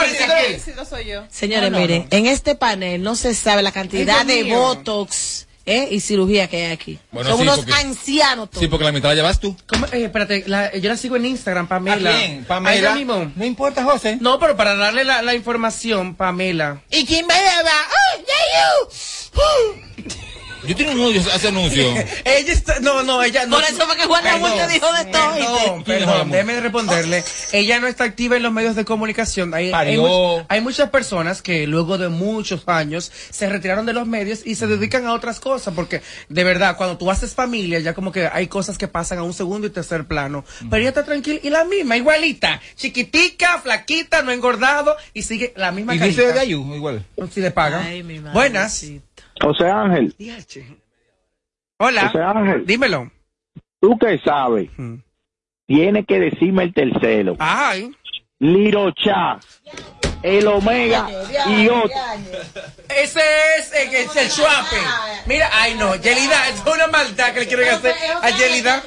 sí, no soy yo. Señores, No, no, miren, en este panel no se sabe la cantidad de mío. botox ¿eh? y cirugía que hay aquí. Bueno, Son sí, unos porque- ancianos todos. Sí, porque la mitad la llevas tú. ¿Cómo? Eh, espérate, la- yo la sigo en Instagram, Pamela. ¿A quién? Pamela. A ella mismo. No importa, José. No, pero para darle la, la información, Pamela. ¿Y quién me lleva? ¡Oh, ya yo! Yo tengo un odio a ese anuncio. Ella está, no, no, ella no. Por eso fue que Juan Ramón te dijo de todo. Perdón, ¿oíste? perdón, déjeme responderle. Ella no está activa en los medios de comunicación. Hay, hay, Parió. much- hay muchas personas que luego de muchos años se retiraron de los medios y se dedican a otras cosas. Porque, de verdad, cuando tú haces familia, ya como que hay cosas que pasan a un segundo y tercer plano. Pero ella está tranquila y la misma, igualita. Chiquitica, flaquita, no engordado y sigue la misma Y carita. dice de Dayu, igual. Si le pagan. Ay, mi madre. Buenas. José Ángel, Hola. José Ángel, Dímelo. ¿tú qué sabes? Hmm. Tiene que decirme el tercero. Ay. Lirocha, el Omega y otro. Ese es, eh, es el chuape. Mira, ay no, Yelida, es una maldad que le quieren hacer a Yelida.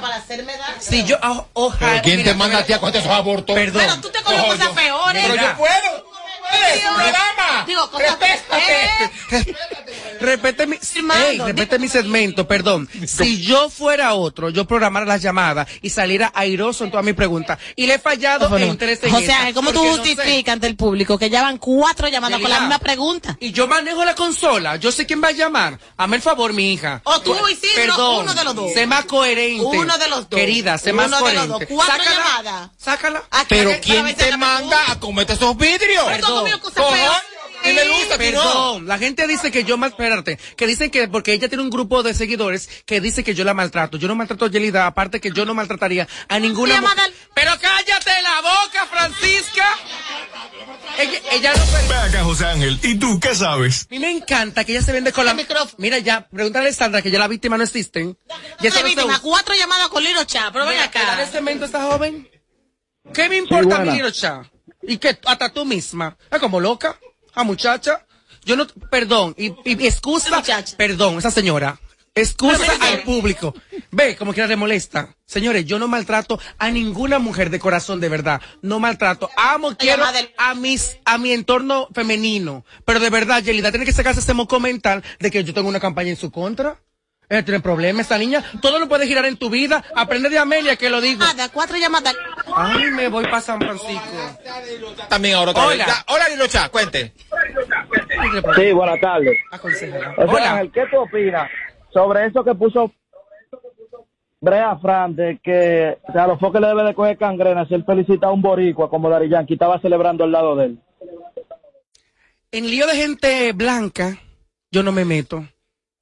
Para hacerme daño. Si yo, oh, ojalá. ¿Pero quién mira, te manda a ti a coger esos abortos? Perdón. Pero tú te coges cosas peores. Pero yo puedo. ¡Es un programa! Digo, cosas Respétate. Repete mi, Ey, repete mi segmento, perdón. Si yo fuera otro, yo programara las llamadas y saliera airoso en todas mis preguntas. Y le he fallado en tres en José esta, Ángel, ¿cómo tú no justificas ante el público que ya van cuatro llamadas con la misma pregunta? Y yo manejo la consola. Yo sé quién va a llamar. Hazme el favor, mi hija. O tú, Isidro, Perdón. uno de los dos. Sé más coherente. Uno de los dos. Querida, sé Uno más de coherente. los dos. Cuatro Sácala. llamadas. Sácala. Pero ¿quién te manda a cometer esos vidrios? Pero todo mío, cosa Cojones, peor. y me gusta, no. La gente dice que yo espérate, que dicen que porque ella tiene un grupo de seguidores que dice que yo la maltrato. Yo no maltrato a Yelida, aparte que yo no maltrataría a ninguna Llama mujer. al- Pero cállate la boca, Francisca. Ella, ella no Ve acá, José Ángel. ¿Y tú qué sabes? A mí me encanta que ella se vende con la... Mira ya, pregúntale a Sandra que ya la víctima no existen. Ya se víctima, cuatro llamadas con Liro Chá, pero ven ¿qué acá. de cemento esta joven? ¿Qué me importa a mí, buena. Lirocha? ¿Y qué? Hasta tú misma. Es como loca. A muchacha. Yo no, perdón, y, excusa, perdón, esa señora. Excusa al público. Ve, como quiera le molesta. Señores, yo no maltrato a ninguna mujer de corazón, de verdad. No maltrato. Amo, quiero a mis, a mi entorno femenino. Pero de verdad, Yelida, tiene que sacarse ese moco mental de que yo tengo una campaña en su contra. Ella tiene problemas, esta niña. Todo lo puede girar en tu vida. Aprende de Amelia, que lo digo. Ah, de cuatro llamadas. Ay, me voy para San Francisco. También ahora otra Hola. vez. Hola, Lilocha, cuente. Sí, buenas tardes. Hola. Ángel, ¿qué tú opinas sobre eso que puso Brea Fran de que o sea, a los foques le debe de coger cangrena si él felicita a un boricua como Dari Yankee estaba celebrando al lado de él? En lío de gente blanca, yo no me meto.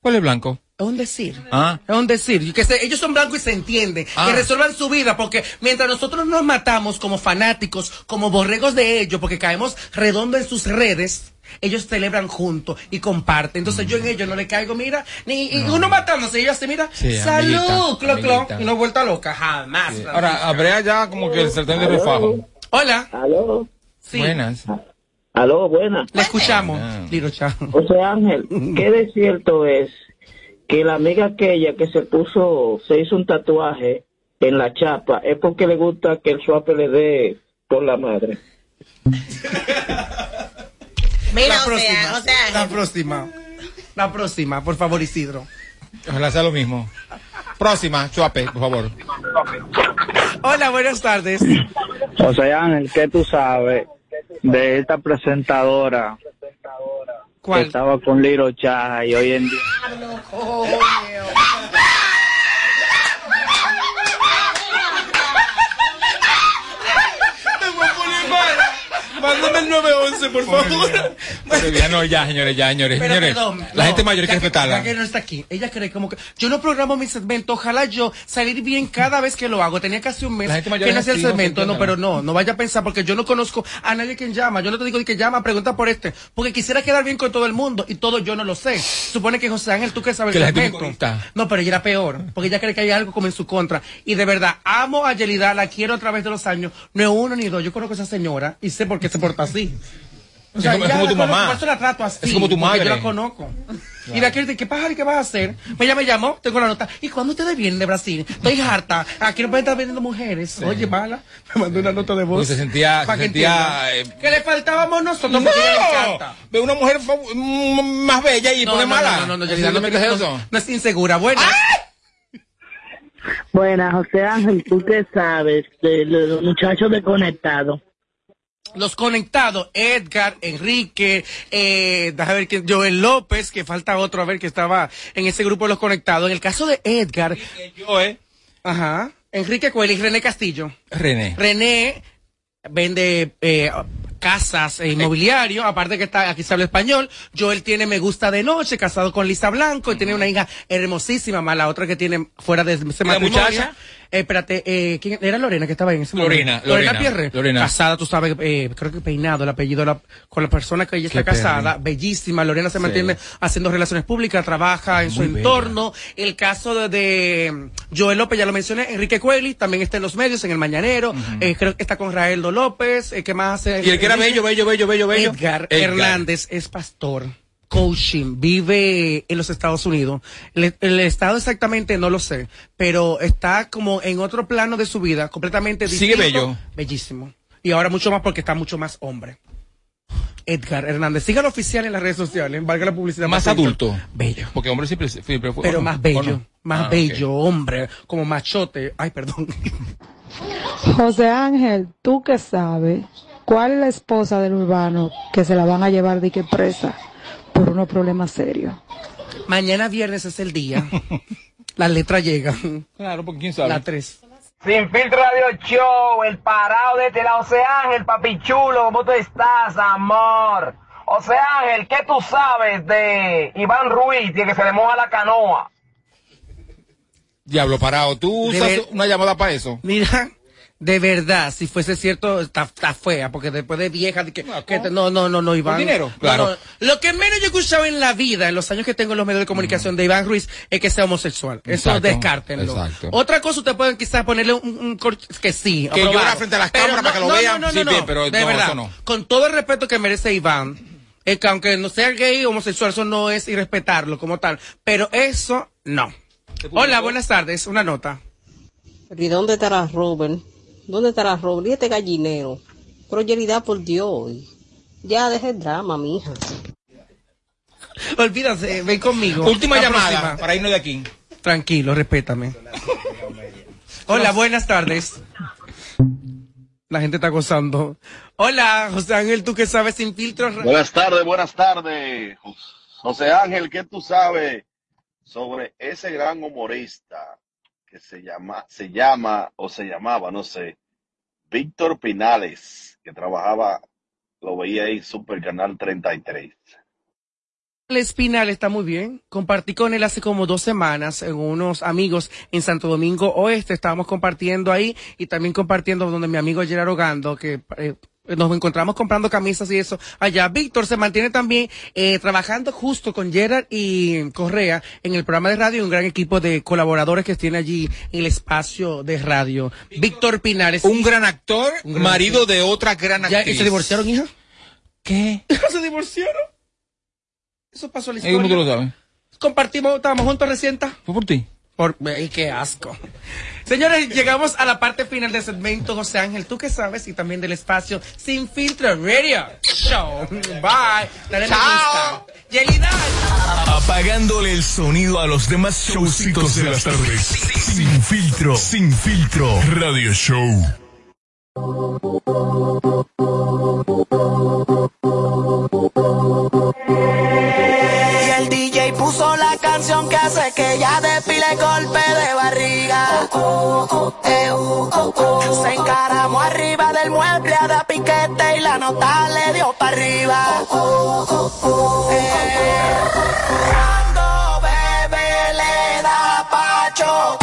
¿Cuál es blanco? Es un decir. Ah. Es un decir. Que se- ellos son blancos y se entienden. Ah. Que resuelvan su vida. Porque mientras nosotros nos matamos como fanáticos, como borregos de ellos, porque caemos redondo en sus redes, ellos celebran juntos y comparten. Entonces yo en ellos no le caigo, mira, ni y uno matándose, y ellos así, mira, Sí, salud, amiguita, clo, clo, amiguita. y no vuelta loca, jamás. Sí. Ahora, a Brea ya como que el sartén de refajo. Hola. Aló. Sí. Buenas. Aló, buenas. Le escuchamos, Liro Chan. José Ángel, ¿qué de cierto es que la amiga aquella que se puso, se hizo un tatuaje en la chapa, es porque le gusta que el suape le dé por la madre? Mira, la o próxima, sea, o sea, la próxima. La próxima, por favor, Isidro. Ojalá sea lo mismo. Próxima, Chuape, por favor. Hola, buenas tardes. José Ángel, ¿qué tú sabes de esta presentadora ¿Cuál? que estaba con Liro Chá y hoy en día? Mándame el 911, por favor. Pero ya no, ya, señores, ya, señores, Pero señores. perdón, la no, gente mayor hay que respetarla. ya que no está aquí. Ella cree como que yo no programo mi segmento. Ojalá yo salir bien cada vez que lo hago. Tenía casi un mes La gente mayor que no hacía el segmento. No, pero no, no vaya a pensar porque yo no conozco a nadie que llama. Yo no te digo de que llama, pregunta por este. Porque quisiera quedar bien con todo el mundo y todo yo no lo sé. Supone que José Ángel, tú que sabes Que el segmento. No, pero ella era peor. Porque ella cree que hay algo como en su contra. Y de verdad, amo a Yelida, la quiero a través de los años. No es uno ni dos. Yo conozco a esa señora y sé por qué se porta así. O Es como- es tu conozco, mamá. por eso la trato así. Es como tu madre. Yo la conozco. Y de aquí dice, ¿qué pasa y qué vas a hacer? Pues ella me llamó, tengo la nota. ¿Y cuándo ustedes vienen de Brasil? Estoy harta. Aquí no pueden estar vendiendo mujeres. Oye, mala. Me mandó una nota de voz. Se sentía, Pa' se que sentía, entienda. que le faltábamos nosotros No, ve una mujer mm, más bella y No, pone no, mala. no, no, no, ¿En Yelida, serio no, me crees eso? no es insegura. Bueno. Buenas, José Ángel, ¿tú qué sabes de los muchachos de Conectado? Los conectados, Edgar, Enrique, eh, déjame ver quién, Joel López, que falta otro, a ver, que estaba en ese grupo de los conectados. En el caso de Edgar. Yo, eh. Ajá. Enrique Cuelli y René Castillo. René. René vende eh, casas e inmobiliario, aparte que está aquí se habla español. Joel tiene Me Gusta de Noche, casado con Lisa Blanco, y tiene una hija hermosísima, más la otra que tiene fuera de ese ¿Y la matrimonio. muchacha? Eh, espérate, eh, ¿quién era Lorena que estaba en ese Lorena, momento? Lorena, Pierre. Lorena. Casada, tú sabes, eh, creo que peinado el apellido la- con la persona que ella está Qué casada, bellísima. Lorena se Sí. mantiene haciendo relaciones públicas, trabaja en su bella. entorno. El caso de, de Joel López, ya lo mencioné, Enrique Cueli, también está en los medios, en el Mañanero. Eh, creo que está con Raeldo López. Eh, ¿Qué más hace? Y el que era bello, bello, bello, bello, bello. Edgar, Edgar. Hernández es pastor. Coaching, vive en los Estados Unidos. El, el estado exactamente no lo sé, pero está como en otro plano de su vida, completamente Sigue distinto. bello. Bellísimo. Y ahora mucho más porque está mucho más hombre. Edgar Hernández. Sígalo oficial en las redes sociales, valga la publicidad. Más adulto. Bello. Porque hombre siempre, siempre fue. Pero más ¿O bello. no? Más Ah, bello, hombre. Como machote. Ay, perdón. José Ángel, tú que sabes, ¿cuál es la esposa del urbano que se la van a llevar de que presa por unos problemas serios? Mañana viernes es el día. La letra llega. Claro, porque quién sabe. La 3. Sin filtro radio show, el parado de este lado, José Ángel, papi chulo, ¿cómo tú estás, amor? José Ángel, ¿qué tú sabes de Iván Ruiz, de que se le moja la canoa? Diablo parado, tú usas una llamada para eso. Mira, de verdad, si fuese cierto, está, está fea, porque después de vieja, de que, que te- no, no, no, no, Iván. dinero? Claro. no. Lo que menos yo he escuchado en la vida, en los años que tengo en los medios de comunicación de Iván Ruiz, es que sea homosexual. Eso Exacto, descártenlo. exacto. Otra cosa, ustedes pueden quizás ponerle un, un cor- que sí. Que aprobado. llora frente a las Pero cámaras para que lo no, vean, No, no, sí, bien, pero de no, verdad, eso no. Con todo el respeto que merece Iván, Es que aunque no sea gay o homosexual, eso no es irrespetarlo como tal. Pero eso, no. Hola, buenas tardes. Una nota. ¿Y dónde estará Robert? ¿Dónde estará Robert? Y este gallinero. Pero por Dios. Ya deje el drama, mija. Olvídate, ven conmigo. Última llamada para irnos de aquí. Tranquilo, respétame. Hola, buenas tardes. La gente está gozando. Hola, José Ángel, ¿tú qué sabes sin filtros? Buenas tardes, buenas tardes. José Ángel, ¿qué tú sabes sobre ese gran humorista que se llama, se llama o se llamaba, no sé, Víctor Pinales, que trabajaba, lo veía ahí, Super Canal 33? Espinal está muy bien. Compartí con él hace como dos semanas en unos amigos en Santo Domingo Oeste. Estábamos compartiendo ahí y también compartiendo donde mi amigo Gerardo Gando, que eh, nos encontramos comprando camisas y eso allá. Víctor se mantiene también eh, trabajando justo con Gerard y Correa en el programa de radio, un gran equipo de colaboradores que tiene allí en el espacio de radio. Víctor Pinares. Un gran actor, marido de otra gran actriz. ¿Y se divorciaron, hija? ¿Qué? ¿Se divorciaron? Eso pasó en la historia. ¿Cómo tú lo sabes? Compartimos, estábamos juntos recientes. Fue por ti. Por, y qué asco. Señores, llegamos a la parte final del segmento, José Ángel. ¿Tú qué sabes? Y también del espacio Sin Filtro Radio Show. Bye. Dale Chao. Yelida. Apagándole el sonido a los demás showcitos de las tardes. Sin Filtro. Sin Filtro Radio Show. Que ya despile golpe de barriga. Se encaramó arriba del mueble a da piquete y la nota le dio para arriba. Cuando bebe le da pacho.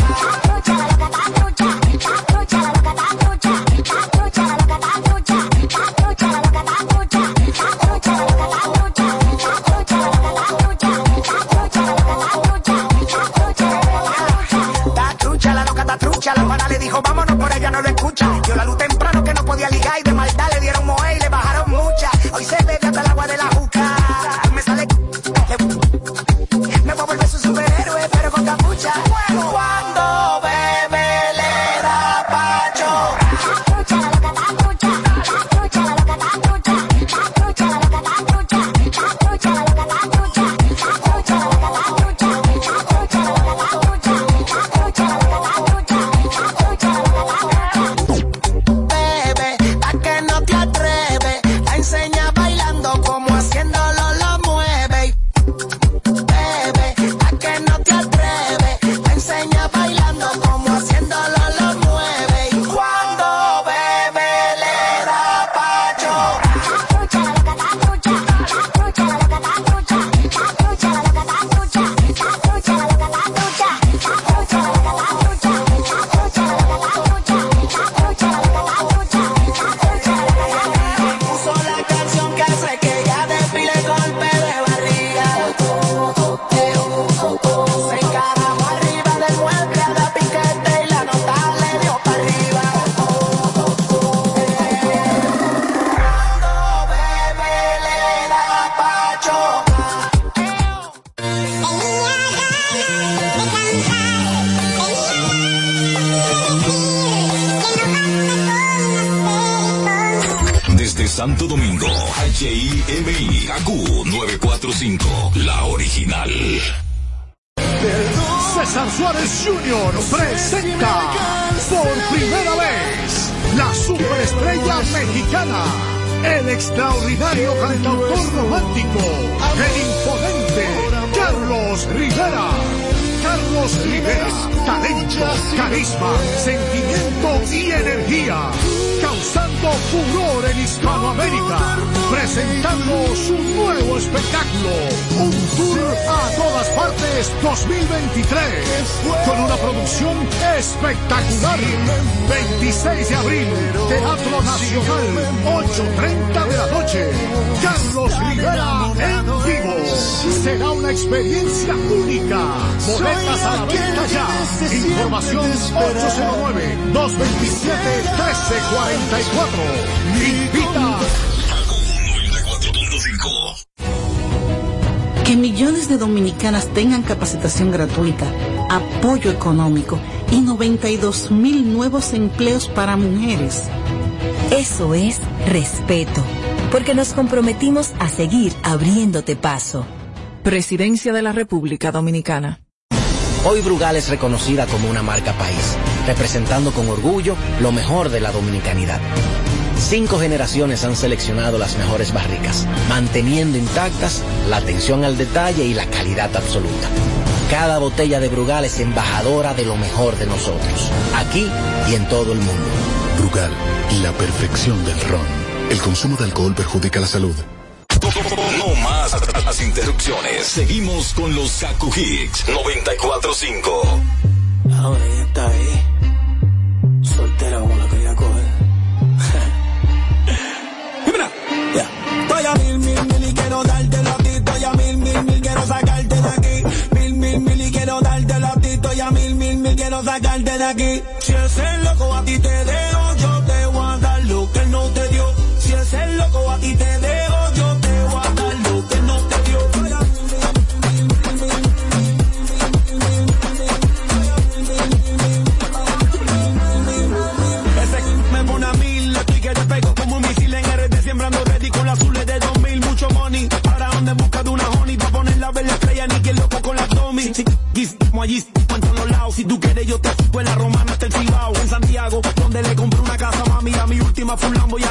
El extraordinario cantautor romántico, el imponente Carlos Rivera. Carlos Rivera, talento, carisma, sentimiento y energía, causando furor en Hispanoamérica, presentando su nuevo espectáculo, un tour a todas partes 2023, con una producción espectacular. 26 de abril, Teatro Nacional, 8.30 de la noche. Carlos Rivera en vivo. Será una experiencia única. Boletas a la venta ya. Información 809-227-1344. Invita que millones de dominicanas tengan capacitación gratuita, apoyo económico y 92 mil nuevos empleos para mujeres. Eso es respeto, porque nos comprometimos a seguir abriéndote paso. Presidencia de la República Dominicana. Hoy Brugal es reconocida como una marca país, representando con orgullo lo mejor de la dominicanidad. Cinco generaciones han seleccionado las mejores barricas, manteniendo intactas la atención al detalle y la calidad absoluta. Cada botella de Brugal es embajadora de lo mejor de nosotros, aquí y en todo el mundo. Brugal, la perfección del ron. El consumo de alcohol perjudica la salud. No más las interrupciones. Seguimos con los Kaku Hicks 945. Ahora ella está ahí. Soltera como la quería coger. Mira, ya. Estoy a mil, mil, mil y quiero darte la ti. Estoy a mil, mil, mil, quiero sacarte de aquí. Mil, mil, mil y quiero darte la ti. Estoy a mil, mil, mil, quiero sacarte de aquí. Si ese loco a ti te dejo,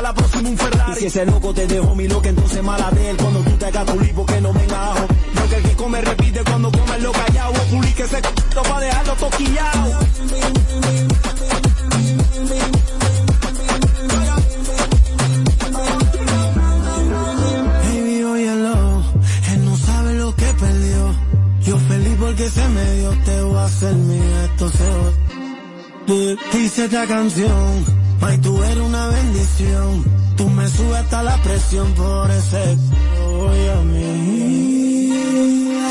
la próxima un Ferrari. Y si ese loco te dejó mi loca, entonces mala de él, cuando tú te hagas tu lipo, que no venga ajo. Porque el que come repite cuando come lo callado, o puli que se c*** pa' dejarlo toquillado. Baby, óyelo, él no sabe lo que perdió. Yo feliz porque se me dio, te voy a hacer mi esto se va. Dice esta canción, ay tú eres una bendición. Tú me subes hasta la presión por ese voy a mí.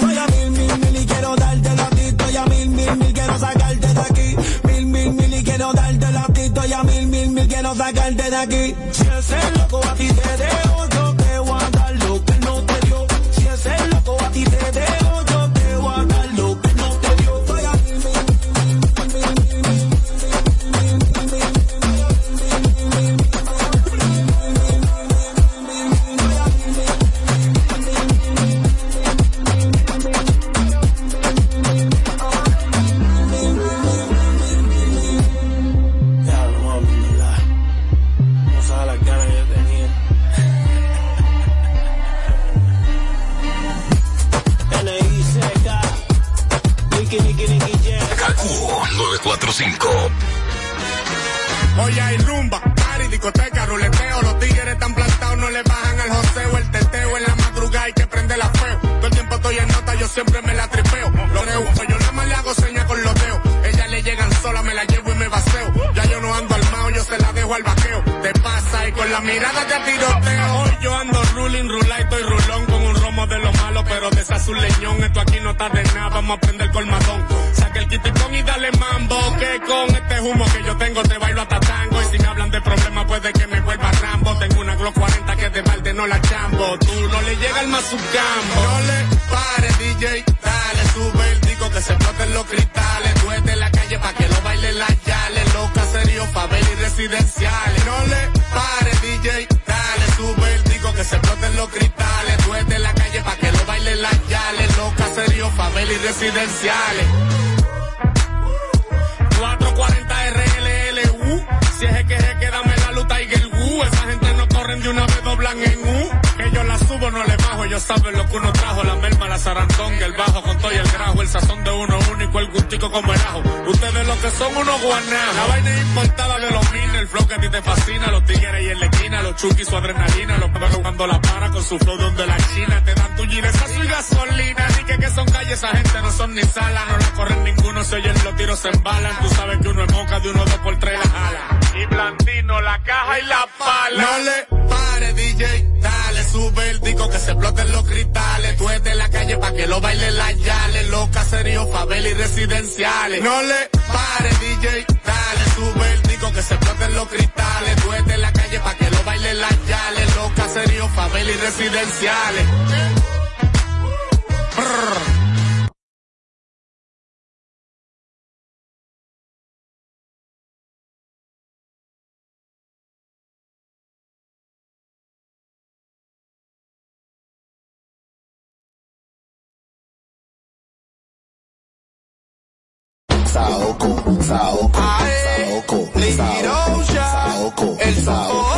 A mil, mil, mil y quiero darte la ti. Estoy a mil, mil, mil, quiero sacarte de aquí. Mil, mil, mil y quiero darte la ti. Estoy a mil, mil, mil, quiero sacarte de aquí. Si ese loco a ti te siempre me la tripeo. Lo creo, yo nada más le hago señas con los dedos. Ellas le llegan sola, me la llevo y me vaceo. Ya yo no ando armado, yo se la dejo al vaqueo. Te pasa y con la mirada te tiroteo. Hoy yo ando ruling, rula y estoy rulón con un romo de lo malo, pero de esa leñón. Esto aquí no está de nada, vamos a prender colmadón. Saca el kitikón y dale mambo, que con este humo que yo tengo te bailo hasta tango. Y si me hablan de problemas puede que me vuelva Rambo. Tengo una Glock 40 que de balde no la chambo. Tú no le llega el mazucambo. No le DJ, dale, sube el disco que se exploten los cristales. Es de la calle pa' que lo bailen las yales. Los caseríos, favelas y residenciales. No le pare DJ, dale, sube el disco que se exploten los cristales. Es de la calle pa' que lo bailen las yales. Los caseríos, favelas y residenciales. 440 RLLU. Si es que es que dame la luta y el Wu. Esa gente no corren de una vez, doblan en U. Que yo la subo, no le bajo. Ellos saben lo que uno trajo. La merma, la zarantón, el bajo con todo y el grajo. El sazón de uno único, el gustico como el ajo. Ustedes lo que son unos guanajos. La vaina importada de los miles. El flow que a ti te fascina. Los tigres y en la esquina. Los chukis, su adrenalina. Los perros cuando la para con su flow de donde la china. Te dan tu giresazo y gasolina. Ni que, que son calles, esa gente no son ni sala. No la corren ninguno, se oyen los tiros se embalan. Tú sabes que uno es moca, de uno dos por tres la jala. Y blandino, la caja y la pala. No le pare, DJ, dale, sube el disco que se exploten los cristales. Tú eres de la calle pa' que lo bailen las yales. Los caseríos, favelas y residenciales. No le pare, DJ, dale tu vértigo que se exploten los cristales. Tú eres de la calle pa' que lo bailen las yales. Los caseríos, favelas y residenciales. Saoko, Saoko, Saoko, Saoko, Saoko, Saoko,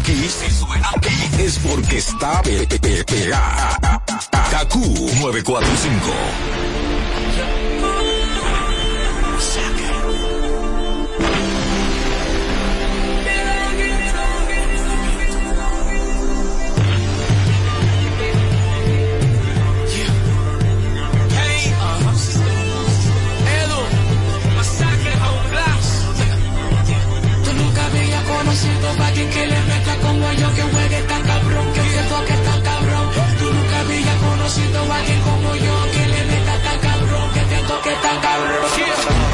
aquí, si suena aquí, es porque está PPPA. KQ 945. alguien que le meta como yo, que juegue tan cabrón, que se toque tan cabrón. Tú nunca habías conocido a alguien como yo, que le meta tan cabrón, que te toque tan cabrón.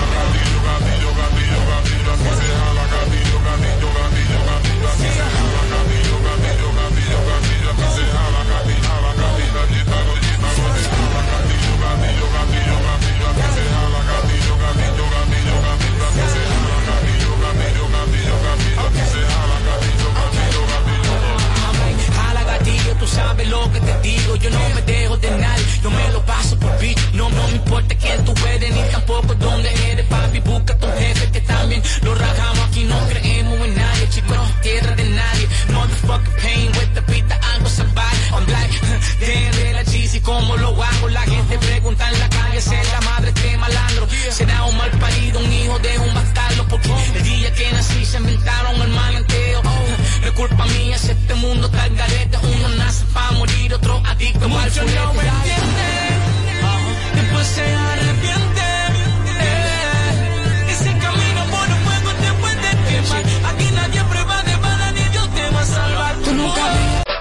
contigo. Yo no me you know it.